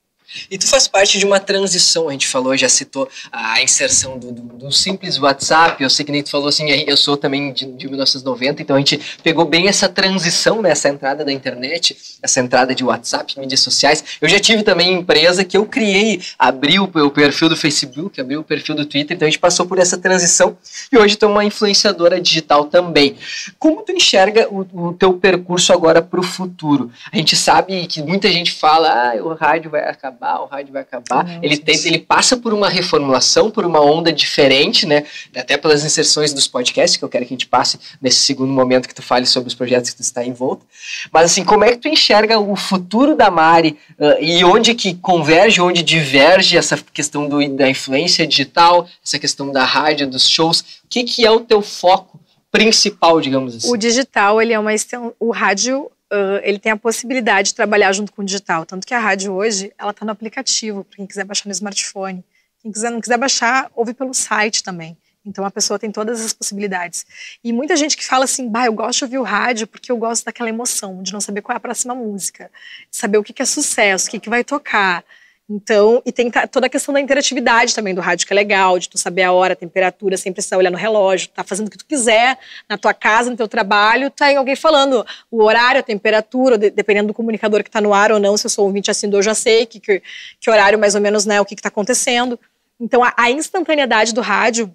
E tu faz parte de uma transição, a gente falou, já citou a inserção do, do, do, simples WhatsApp, eu sei que nem tu falou assim, eu sou também de, de 1990, então a gente pegou bem essa transição, né, essa entrada da internet, essa entrada de WhatsApp, mídias sociais. Eu já tive também empresa que eu criei, abri o, o perfil do Facebook, abri o perfil do Twitter, então a gente passou por essa transição e hoje tu é uma influenciadora digital também. Como tu enxerga o, o teu percurso agora para o futuro? A gente sabe que muita gente fala, ah, o rádio vai acabar acabar, o rádio vai acabar. Ele, tem, ele passa por uma reformulação, por uma onda diferente, né? Até pelas inserções dos podcasts, que eu quero que a gente passe nesse segundo momento que tu fale sobre os projetos que tu está envolto. Mas assim, como é que tu enxerga o futuro da Mari uh, e onde que converge, onde diverge essa questão do, da influência digital, essa questão da rádio, dos shows? O que, que é o teu foco principal, digamos assim? O digital, ele é uma o rádio uh, ele tem a possibilidade de trabalhar junto com o digital. Tanto que a rádio hoje, ela está no aplicativo, para quem quiser baixar no smartphone. Quem quiser, não quiser baixar, ouve pelo site também. Então a pessoa tem todas as possibilidades. E muita gente que fala assim, bah, eu gosto de ouvir o rádio porque eu gosto daquela emoção, de não saber qual é a próxima música, de saber o que, que é sucesso, o que, que vai tocar. Então, e tem toda a questão da interatividade também do rádio, que é legal, de tu saber a hora, a temperatura, sem precisar olhar no relógio, tá fazendo o que tu quiser, na tua casa, no teu trabalho, tá alguém falando o horário, a temperatura, dependendo do comunicador que tá no ar ou não, se eu sou ouvinte assim, eu já sei que, que, que horário mais ou menos, né, o que que tá acontecendo. Então, a, a instantaneidade do rádio,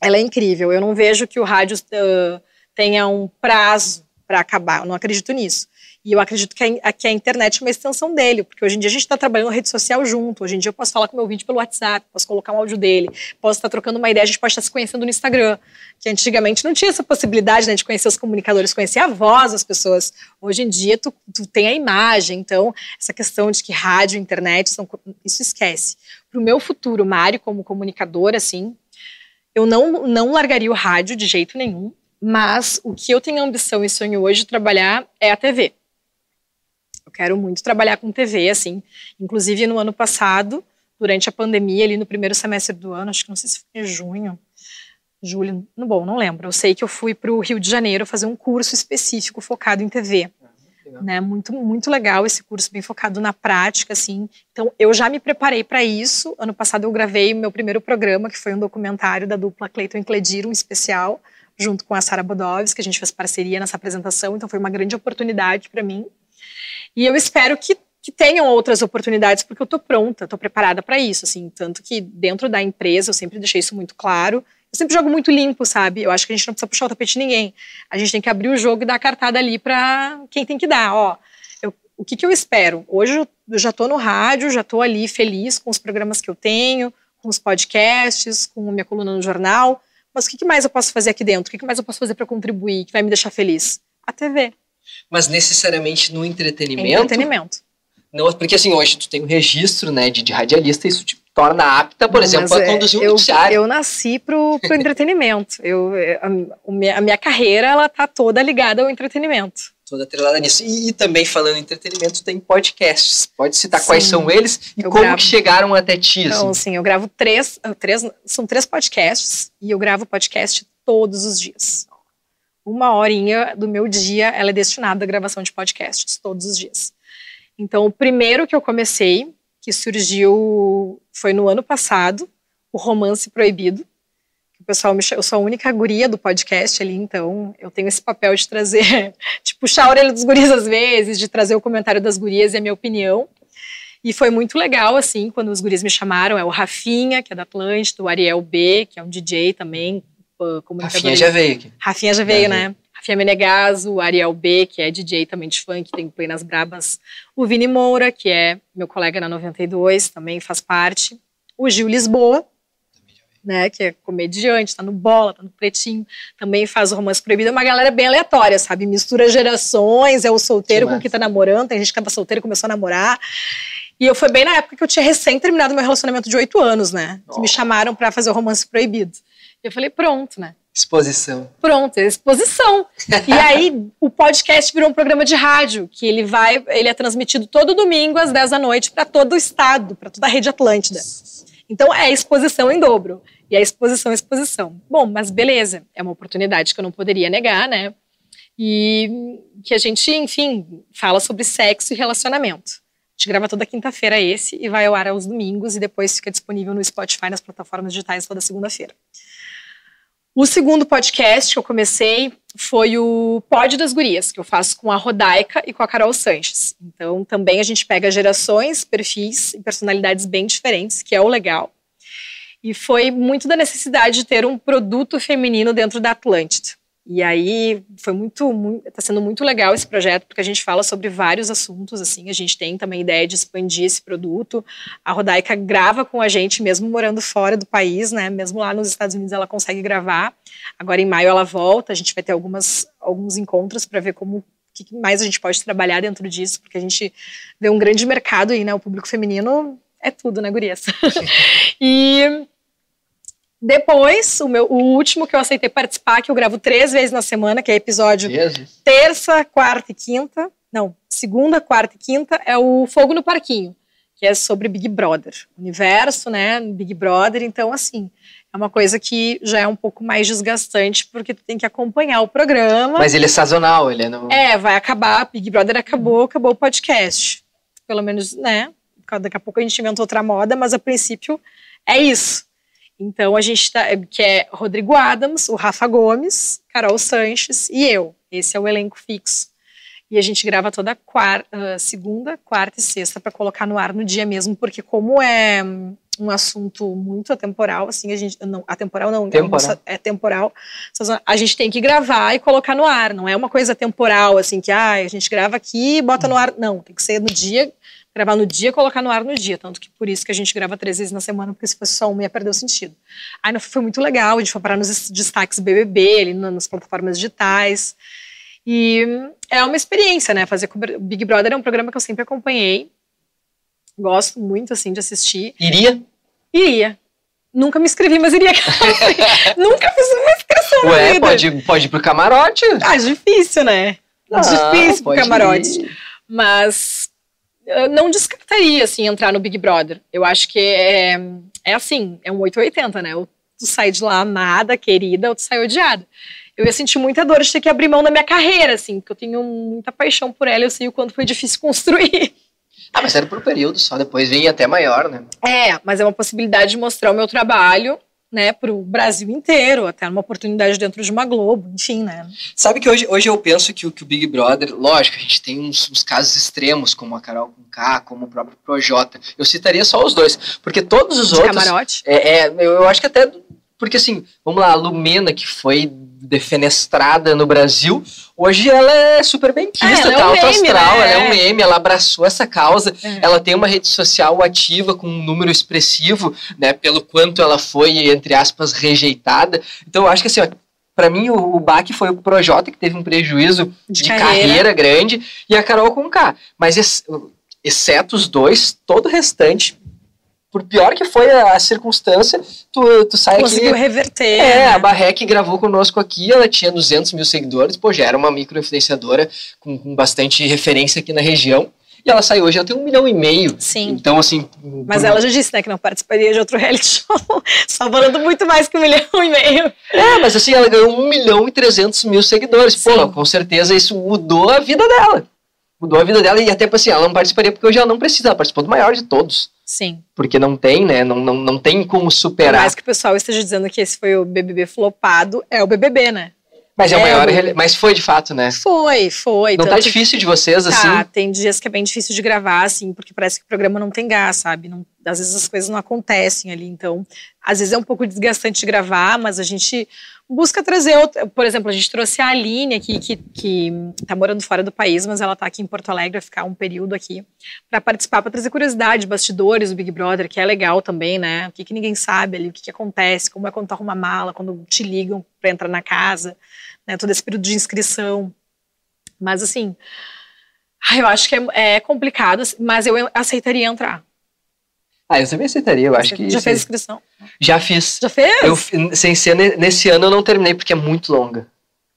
ela é incrível. Eu não vejo que o rádio uh, tenha um prazo para acabar, eu não acredito nisso. E eu acredito que a, que a internet é uma extensão dele, porque hoje em dia a gente está trabalhando rede social junto. Hoje em dia eu posso falar com meu vídeo pelo WhatsApp, posso colocar um áudio dele, posso estar trocando uma ideia, a gente pode estar se conhecendo no Instagram, que antigamente não tinha essa possibilidade né, de conhecer os comunicadores, conhecer a voz das pessoas. Hoje em dia tu, tu tem a imagem, então essa questão de que rádio, internet, são, isso esquece. Para o meu futuro, Mário, como comunicador, assim, eu não, não largaria o rádio de jeito nenhum, mas o que eu tenho ambição e sonho hoje de trabalhar é a TV. Eu quero muito trabalhar com TV, assim. Inclusive, no ano passado, durante a pandemia, ali no primeiro semestre do ano, acho que não sei se foi em junho, julho, bom, não lembro. Eu sei que eu fui para o Rio de Janeiro fazer um curso específico focado em TV. Né, muito, muito legal esse curso, bem focado na prática, assim. Então, eu já me preparei para isso. Ano passado eu gravei o meu primeiro programa, que foi um documentário da dupla Cleiton e Cledir, um especial, junto com a Sara Bodovs, que a gente fez parceria nessa apresentação. Então, foi uma grande oportunidade para mim. E eu espero que que tenham outras oportunidades, porque eu estou pronta, estou preparada para isso, assim, tanto que dentro da empresa eu sempre deixei isso muito claro. Eu sempre jogo muito limpo, sabe? Eu acho que a gente não precisa puxar o tapete de ninguém. A gente tem que abrir o jogo e dar a cartada ali para quem tem que dar. Ó, eu, o que, que eu espero? Hoje eu já estou no rádio, já estou ali feliz com os programas que eu tenho, com os podcasts, com minha coluna no jornal. Mas o que, que mais eu posso fazer aqui dentro? O que, que mais eu posso fazer para contribuir, que vai me deixar feliz? A TV. Mas necessariamente no entretenimento? Entretenimento. Não, porque assim, hoje tu tem um registro, né, de, de radialista, isso te torna apta, por Não, exemplo, a é, conduzir um eu, noticiário. Eu nasci pro, pro entretenimento. Eu, a, a, minha carreira, ela tá toda ligada ao entretenimento. Toda atrelada nisso. E, e também falando em entretenimento, tem podcasts. Pode citar sim, quais são eles e como gravo. que chegaram até ti? Então, assim, sim, eu gravo três, três, são três podcasts e eu gravo podcast todos os dias. Uma horinha do meu dia, ela é destinada à gravação de podcasts, todos os dias. Então, o primeiro que eu comecei, que surgiu, foi no ano passado, o Romance Proibido. O pessoal me eu sou a única guria do podcast ali, então eu tenho esse papel de trazer, de puxar a orelha dos guris às vezes, de trazer o comentário das gurias e a minha opinião. E foi muito legal, assim, quando os guris me chamaram, é o Rafinha, que é da Atlântida, o Ariel B, que é um DJ também, comunicador. Rafinha já veio aqui. Rafinha já veio, já né? Veio. Fia Menegaso, o Ariel B, que é DJ também de funk, tem Play nas Brabas, o Vini Moura, que é meu colega na 92, também faz parte, o Gil Lisboa, né, que é comediante, tá no Bola, tá no Pretinho, também faz o Romance Proibido, é uma galera bem aleatória, sabe, mistura gerações, é o solteiro que com quem tá namorando, tem gente que tava solteiro e começou a namorar, e eu foi bem na época que eu tinha recém terminado meu relacionamento de oito anos, né, que me chamaram para fazer o Romance Proibido. Eu falei, pronto, né, Exposição. Pronto, exposição. e aí o podcast virou um programa de rádio, que ele vai, ele é transmitido todo domingo às 10 da noite para todo o estado, para toda a rede Atlântida. Então é exposição em dobro. E a exposição, exposição. Bom, mas beleza, é uma oportunidade que eu não poderia negar, né? E que a gente, enfim, fala sobre sexo e relacionamento. A gente grava toda quinta-feira esse e vai ao ar aos domingos e depois fica disponível no Spotify, nas plataformas digitais toda segunda-feira. O segundo podcast que eu comecei foi o Pod das Gurias, que eu faço com a Rodaica e com a Carol Sanches. Então, também a gente pega gerações, perfis e personalidades bem diferentes, que é o legal. E foi muito da necessidade de ter um produto feminino dentro da Atlântida. E aí foi muito, está sendo muito legal esse projeto porque a gente fala sobre vários assuntos assim. A gente tem também a ideia de expandir esse produto. A Rodaica grava com a gente mesmo morando fora do país, né? Mesmo lá nos Estados Unidos ela consegue gravar. Agora em maio ela volta. A gente vai ter algumas alguns encontros para ver como que mais a gente pode trabalhar dentro disso, porque a gente vê um grande mercado aí, né? O público feminino é tudo, né, gurias? e depois, o, meu, o último que eu aceitei participar, que eu gravo três vezes na semana, que é episódio Jesus. terça, quarta e quinta. Não, segunda, quarta e quinta, é o Fogo no Parquinho, que é sobre Big Brother. Universo, né? Big Brother. Então, assim, é uma coisa que já é um pouco mais desgastante, porque tu tem que acompanhar o programa. Mas ele é sazonal, ele é no... É, vai acabar, Big Brother acabou, acabou o podcast. Pelo menos, né? Daqui a pouco a gente inventa outra moda, mas a princípio é isso. Então a gente tá, que é Rodrigo Adams, o Rafa Gomes, Carol Sanches e eu. Esse é o elenco fixo. E a gente grava toda quarta, uh, segunda, quarta e sexta para colocar no ar no dia mesmo, porque como é um assunto muito atemporal, assim, a gente não, atemporal não, temporal. é temporal, a gente tem que gravar e colocar no ar, não é uma coisa temporal, assim, que ah, a gente grava aqui e bota no ar, não, tem que ser no dia gravar no dia, colocar no ar no dia, tanto que por isso que a gente grava três vezes na semana, porque se fosse só uma ia perder o sentido. Aí foi muito legal, a gente foi parar nos destaques BBB, ali nas plataformas digitais, e é uma experiência, né, fazer Big Brother é um programa que eu sempre acompanhei, gosto muito, assim, de assistir. Iria? Iria. Nunca me inscrevi, mas iria. Nunca fiz uma inscrição Ué, pode, pode ir pro camarote. Ah, difícil, né? Ah, difícil pro camarote. Ir. Mas eu não descartaria, assim, entrar no Big Brother. Eu acho que é, é assim, é um 880, né? Ou tu sai de lá amada, querida, ou tu sai odiada. Eu ia sentir muita dor de ter que abrir mão da minha carreira, assim, porque eu tenho muita paixão por ela, eu sei o quanto foi difícil construir. Ah, mas era por um período só, depois vem até maior, né? É, mas é uma possibilidade de mostrar o meu trabalho né, para o Brasil inteiro, até uma oportunidade dentro de uma Globo, enfim, né. Sabe que hoje, hoje eu penso que o, que o Big Brother, lógico, a gente tem uns, uns casos extremos, como a Carol com K, como o próprio Projota. Eu citaria só os dois, porque todos os de outros. Camarote? É, é, eu acho que até. Porque assim, vamos lá, a Lumena, que foi defenestrada no Brasil, hoje ela é super bem quista, é, tá é um alto meme, astral, né? ela é um meme, ela abraçou essa causa, é. ela tem uma rede social ativa com um número expressivo, né, pelo quanto ela foi, entre aspas, rejeitada. Então eu acho que assim, ó, para mim o, o baque foi o Projota que teve um prejuízo de, de carreira. carreira. grande e a Carol com K. Mas exceto os dois, todo o restante por pior que foi a, a circunstância, tu, tu sai Conseguiu aqui... reverter. É, né? a Barrec gravou conosco aqui, ela tinha 200 mil seguidores, pô, já era uma micro-influenciadora com, com bastante referência aqui na região. E ela saiu hoje, ela tem um milhão e meio. Sim. Então, assim. Mas por... ela já disse, né, que não participaria de outro reality show. Só falando muito mais que um milhão e meio. É, mas assim, ela ganhou um milhão e trezentos mil seguidores. Sim. Pô, com certeza isso mudou a vida dela. Mudou a vida dela e até assim, ela não participaria porque hoje ela não precisa, ela participou do maior de todos. Sim. Porque não tem, né? Não, não, não tem como superar. Por mais que o pessoal esteja dizendo que esse foi o BBB flopado, é o BBB, né? Mas é, é o maior, mas foi de fato, né? Foi, foi. Não tá difícil de vocês, tá, assim? Tá, tem dias que é bem difícil de gravar, assim, porque parece que o programa não tem gás, sabe? Não, às vezes as coisas não acontecem ali, então, às vezes é um pouco desgastante de gravar, mas a gente busca trazer, outra, por exemplo, a gente trouxe a Aline aqui, que, que tá morando fora do país, mas ela tá aqui em Porto Alegre, vai ficar um período aqui, para participar, para trazer curiosidade, bastidores do Big Brother, que é legal também, né? O que, que ninguém sabe ali, o que, que acontece, como é quando tu arruma mala, quando te ligam para entrar na casa, né? Todo esse período de inscrição. Mas assim, eu acho que é, é complicado, mas eu aceitaria entrar. Ah, eu também aceitaria, eu acho que. Já fez inscrição? Já fiz. Já fez? Eu, sem ser nesse ano eu não terminei porque é muito longa.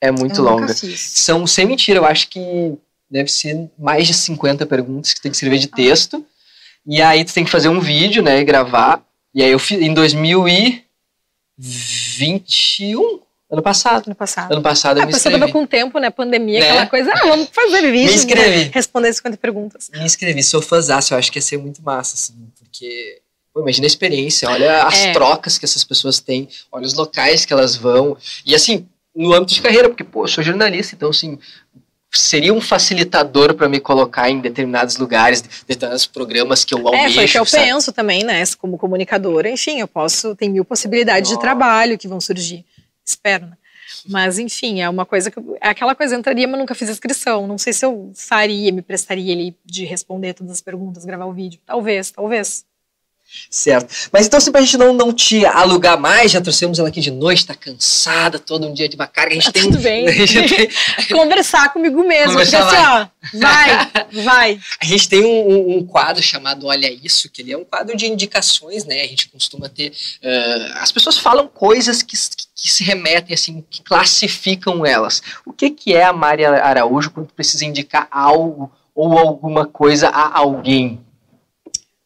É muito eu longa. São, sem mentira, eu acho que deve ser mais de 50 perguntas que tem que escrever de ah. texto. Ah. E aí tu tem que fazer um vídeo, né, e gravar. E aí eu fiz em 2021, ano passado. Ano passado. Ano passado ah, eu me inscrevi. tava com tempo, né, pandemia, né? aquela coisa, ah, vamos fazer vídeo. Me inscrevi. Responder 50 perguntas. Me inscrevi, sou fãzaço, eu acho que ia ser muito massa, assim, porque Pô, imagina a experiência, olha as é. trocas que essas pessoas têm, olha os locais que elas vão. E assim, no âmbito de carreira, porque, pô, eu sou jornalista, então, assim, seria um facilitador para me colocar em determinados lugares, determinados programas que eu almejo. É, foi que eu sabe? penso também, né, como comunicadora. Enfim, eu posso, tem mil possibilidades oh. de trabalho que vão surgir. Espero, né? Mas, enfim, é uma coisa que. É aquela coisa, eu entraria, mas nunca fiz inscrição. Não sei se eu faria, me prestaria ali de responder todas as perguntas, gravar o vídeo. Talvez, talvez. Certo. Mas então, se pra gente não, não te alugar mais, já trouxemos ela aqui de noite, tá cansada, todo um dia de uma carga. A gente tem. Tudo bem. Tem... Conversar comigo mesmo. Conversar porque assim, ó, vai, vai. A gente tem um, um, quadro chamado Olha Isso, que ele é um quadro de indicações, né? A gente costuma ter. Uh, as pessoas falam coisas que, que, se remetem, assim, que classificam elas. O que, que é a Maria Araújo quando precisa indicar algo ou alguma coisa a alguém?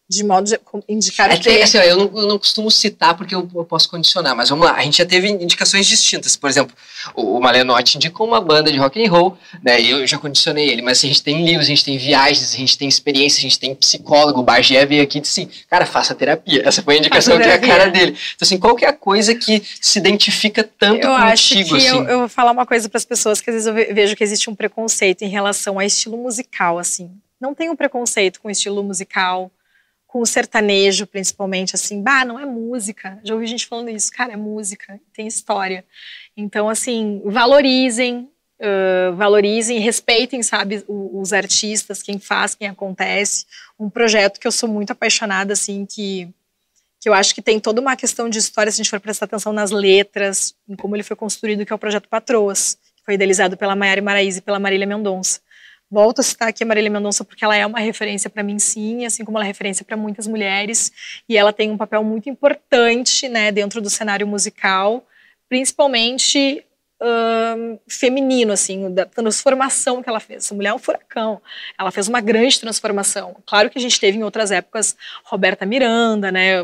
De modo de indicar é que, assim, eu, não, eu, não, costumo citar porque eu, eu, posso condicionar, mas vamos lá. A gente já teve indicações distintas. Por exemplo, o, o Malenotti indicou uma banda de rock and roll, né? E eu já condicionei ele. Mas a gente tem livros, a gente tem viagens, a gente tem experiência, a gente tem psicólogo. O Bagé veio aqui e disse assim, cara, faça terapia. Essa foi a indicação que é a cara dele. Então, assim, qual que é a coisa que se identifica tanto eu contigo? Acho que assim? eu, eu vou falar uma coisa para as pessoas que às vezes eu vejo que existe um preconceito em relação a estilo musical, assim. Não tem um preconceito com estilo musical, com o sertanejo, principalmente, assim, bah, não é música. Já ouvi gente falando isso, cara, é música, tem história. Então, assim, valorizem, uh, valorizem, respeitem, sabe, os, os, artistas, quem faz, quem acontece. Um projeto que eu sou muito apaixonada, assim, que, que eu acho que tem toda uma questão de história, se a gente for prestar atenção nas letras, em como ele foi construído, que é o projeto Patroas, que foi idealizado pela Maiara Maraíza e pela Marília Mendonça. Volto a citar aqui a Marília Mendonça porque ela é uma referência para mim, sim, assim como ela é referência para muitas mulheres, e ela tem um papel muito importante né, dentro do cenário musical, principalmente feminino, assim, da transformação que ela fez. Essa mulher é um furacão. Ela fez uma grande transformação. Claro que a gente teve em outras épocas Roberta Miranda, né?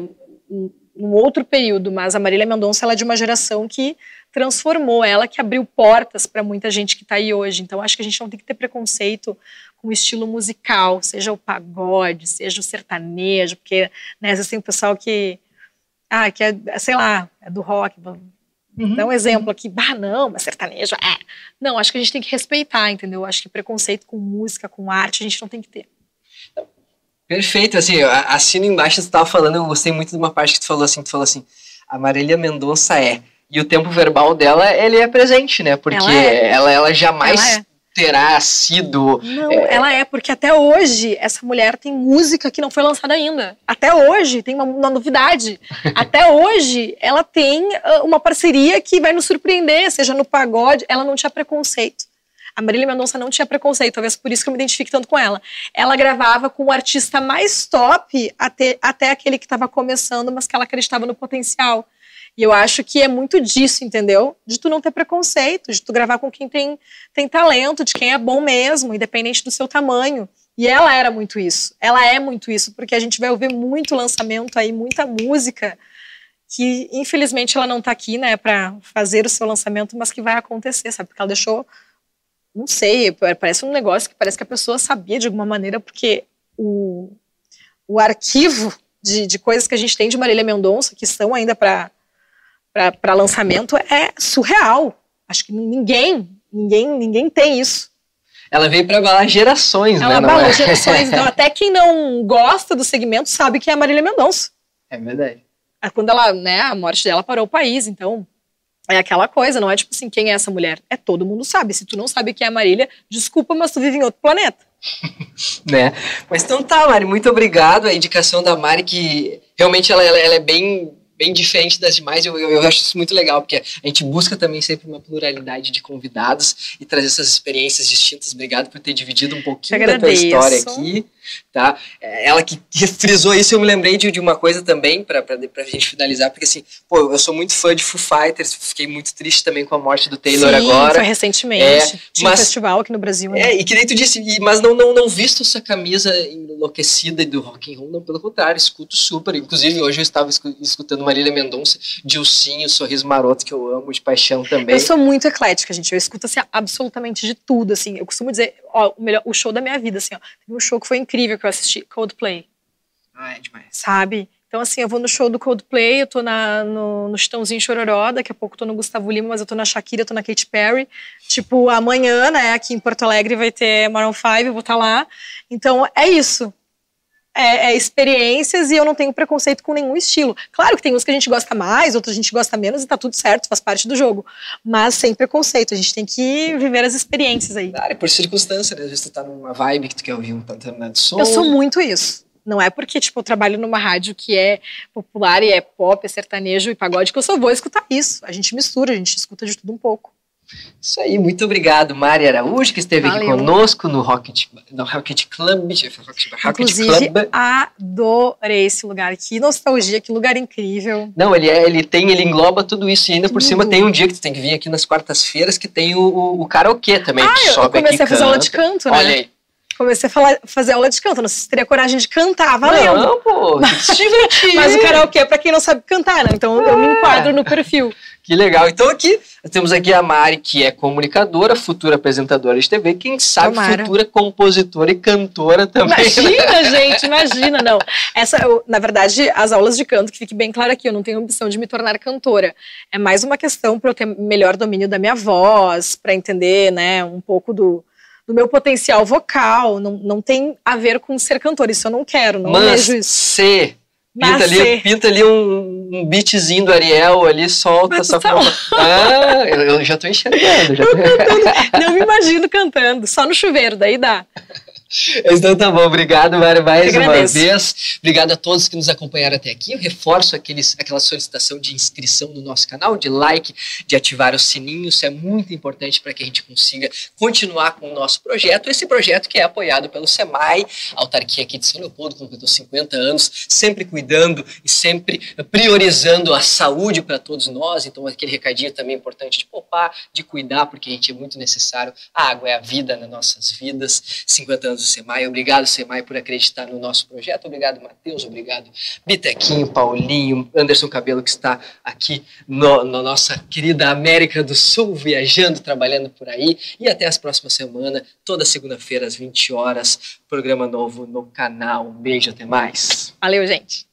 num outro período, mas a Marília Mendonça ela é de uma geração que transformou, ela que abriu portas para muita gente que está aí hoje. Então acho que a gente não tem que ter preconceito com o estilo musical, seja o pagode, seja o sertanejo, porque né, às vezes tem o pessoal que ah, que é, sei lá, é do rock, Uhum. Dá um exemplo aqui, bah, não, mas sertanejo, é. Não, acho que a gente tem que respeitar, entendeu? Acho que preconceito com música, com arte, a gente não tem que ter. Perfeito, assim, assino embaixo, você estava falando, eu gostei muito de uma parte que tu falou assim, tu falou assim, a Marília Mendonça é, e o tempo verbal dela, ele é presente, né, porque ela, é. ela, ela jamais ela é. terá sido... Não, é... ela é, porque até hoje, essa mulher tem música que não foi lançada ainda, até hoje tem uma, uma novidade, até hoje ela tem ah, uma parceria que vai nos surpreender, seja no pagode, ela não tinha preconceito, a Marília Mendonça não tinha preconceito, talvez por isso que eu me identifique tanto com ela. Ela gravava com o artista mais top até, até aquele que estava começando, mas que ela acreditava no potencial. E eu acho que é muito disso, entendeu? De tu não ter preconceito, de tu gravar com quem tem, tem talento, de quem é bom mesmo, independente do seu tamanho. E ela era muito isso. Ela é muito isso, porque a gente vai ouvir muito lançamento aí, muita música que infelizmente ela não está aqui, né, para fazer o seu lançamento, mas que vai acontecer, sabe? Porque ela deixou não sei, parece um negócio que parece que a pessoa sabia de alguma maneira, porque o, o arquivo de, de coisas que a gente tem de Marília Mendonça, que estão ainda para lançamento, é surreal. Acho que ninguém, ninguém, ninguém tem isso. Ela veio para abalar gerações, Ela né? Ela abalou é? gerações. Então, até quem não gosta do segmento sabe que é a Marília Mendonça. É verdade. Quando ela, né, a morte dela parou o país, então é aquela coisa, não é tipo assim, quem é essa mulher? É todo mundo sabe. Se tu não sabe quem é a Marília, desculpa, mas tu vive em outro planeta. né? Mas então tá, Mari, muito obrigado. A indicação da Mari, que realmente ela, ela, ela é bem bem diferente das demais. Eu, eu, eu, acho isso muito legal, porque a gente busca também sempre uma pluralidade de convidados e trazer essas experiências distintas. Obrigado por ter dividido um pouquinho da tua história aqui. Tá? É, ela que frisou isso, eu me lembrei de, de uma coisa também, para a gente finalizar, porque assim, pô, eu sou muito fã de Foo Fighters, fiquei muito triste também com a morte do Taylor Sim, agora. foi recentemente. É, Tinha mas, um festival aqui no Brasil. Né? É, e que nem tu disse, mas não, não, não visto essa camisa enlouquecida do rock and roll, não, pelo contrário, escuto super. Inclusive, hoje eu estava escutando Marília Mendonça, Dilcinho, Sorriso Maroto, que eu amo de paixão também. Eu sou muito eclética, gente. Eu escuto assim, absolutamente de tudo. Assim. Eu costumo dizer, ó, o, melhor, o show da minha vida, assim, ó. Teve um show que foi incrível que eu assisti, Coldplay. Ah, é demais. Sabe? Então, assim, eu vou no show do Coldplay, eu tô na, no, no Chitãozinho Chororó, daqui a pouco tô no Gustavo Lima, mas eu tô na Shakira, eu tô na Katy Perry. Tipo, amanhã, né, aqui em Porto Alegre vai ter Maroon 5, eu vou estar tá lá. Então, é isso é, é, experiências e eu não tenho preconceito com nenhum estilo. Claro que tem uns que a gente gosta mais, outros a gente gosta menos e tá tudo certo, faz parte do jogo. Mas sem preconceito, a gente tem que viver as experiências aí. Claro, e por circunstância, né? Às vezes tu tá numa vibe que tu quer ouvir um determinado som. Eu sou muito isso. Não é porque, tipo, eu trabalho numa rádio que é popular e é pop, é sertanejo e pagode que eu só vou escutar isso. A gente mistura, a gente escuta de tudo um pouco. Isso aí, muito obrigado, Mari Araújo, que esteve Valeu. aqui conosco no Rocket, no Rocket Club. Rocket Inclusive, Club. adorei esse lugar. Que nostalgia, que lugar incrível. Não, ele, é, ele tem, ele engloba tudo isso. E ainda por cima tem um dia que tu tem que vir aqui nas quartas-feiras que tem o, o, o karaokê também. Ah, eu comecei a fazer aula de canto, né? Olha aí. Comecei a falar, fazer aula de canto. Não sei se teria coragem de cantar, valendo. Não, pô, mas, mas o karaokê é pra quem não sabe cantar, né? Então é. eu me enquadro no perfil. Que legal. Então aqui temos aqui a Mari, que é comunicadora, futura apresentadora de TV, quem sabe Tomara. futura compositora e cantora também. Né? Imagina, gente, imagina, não. Essa, eu, na verdade, as aulas de canto, que fique bem claro aqui, eu não tenho ambição de me tornar cantora. É mais uma questão para eu ter melhor domínio da minha voz, para entender, né, um pouco do, do meu potencial vocal. Não, não tem a ver com ser cantora, isso eu não quero, não Mas vejo isso. Ser Pinta ali, pinta ali um, um beatzinho do Ariel ali, solta só tá Ah, eu, eu, já tô enxergando. Já tô... Não me imagino cantando, só no chuveiro, daí dá. Então tá bom, obrigado, Mário, mais uma vez. Obrigado a todos que nos acompanharam até aqui. Eu reforço aqueles, aquela solicitação de inscrição no nosso canal, de like, de ativar o sininho. Isso é muito importante para que a gente consiga continuar com o nosso projeto. Esse projeto que é apoiado pelo SEMAI, a autarquia aqui de São Leopoldo, completou 50 anos, sempre cuidando e sempre priorizando a saúde para todos nós. Então, aquele recadinho também importante de poupar, de cuidar, porque a gente é muito necessário. A água é a vida nas nossas vidas. 50 anos SEMAI. Obrigado, SEMAI, por acreditar no nosso projeto. Obrigado, Matheus. Obrigado, Bitequinho, Paulinho, Anderson Cabelo, que está aqui no, na nossa querida América do Sul, viajando, trabalhando por aí. E até as próximas semanas, toda segunda-feira, às 20 horas, programa novo no canal. Um beijo, até mais. Valeu, gente.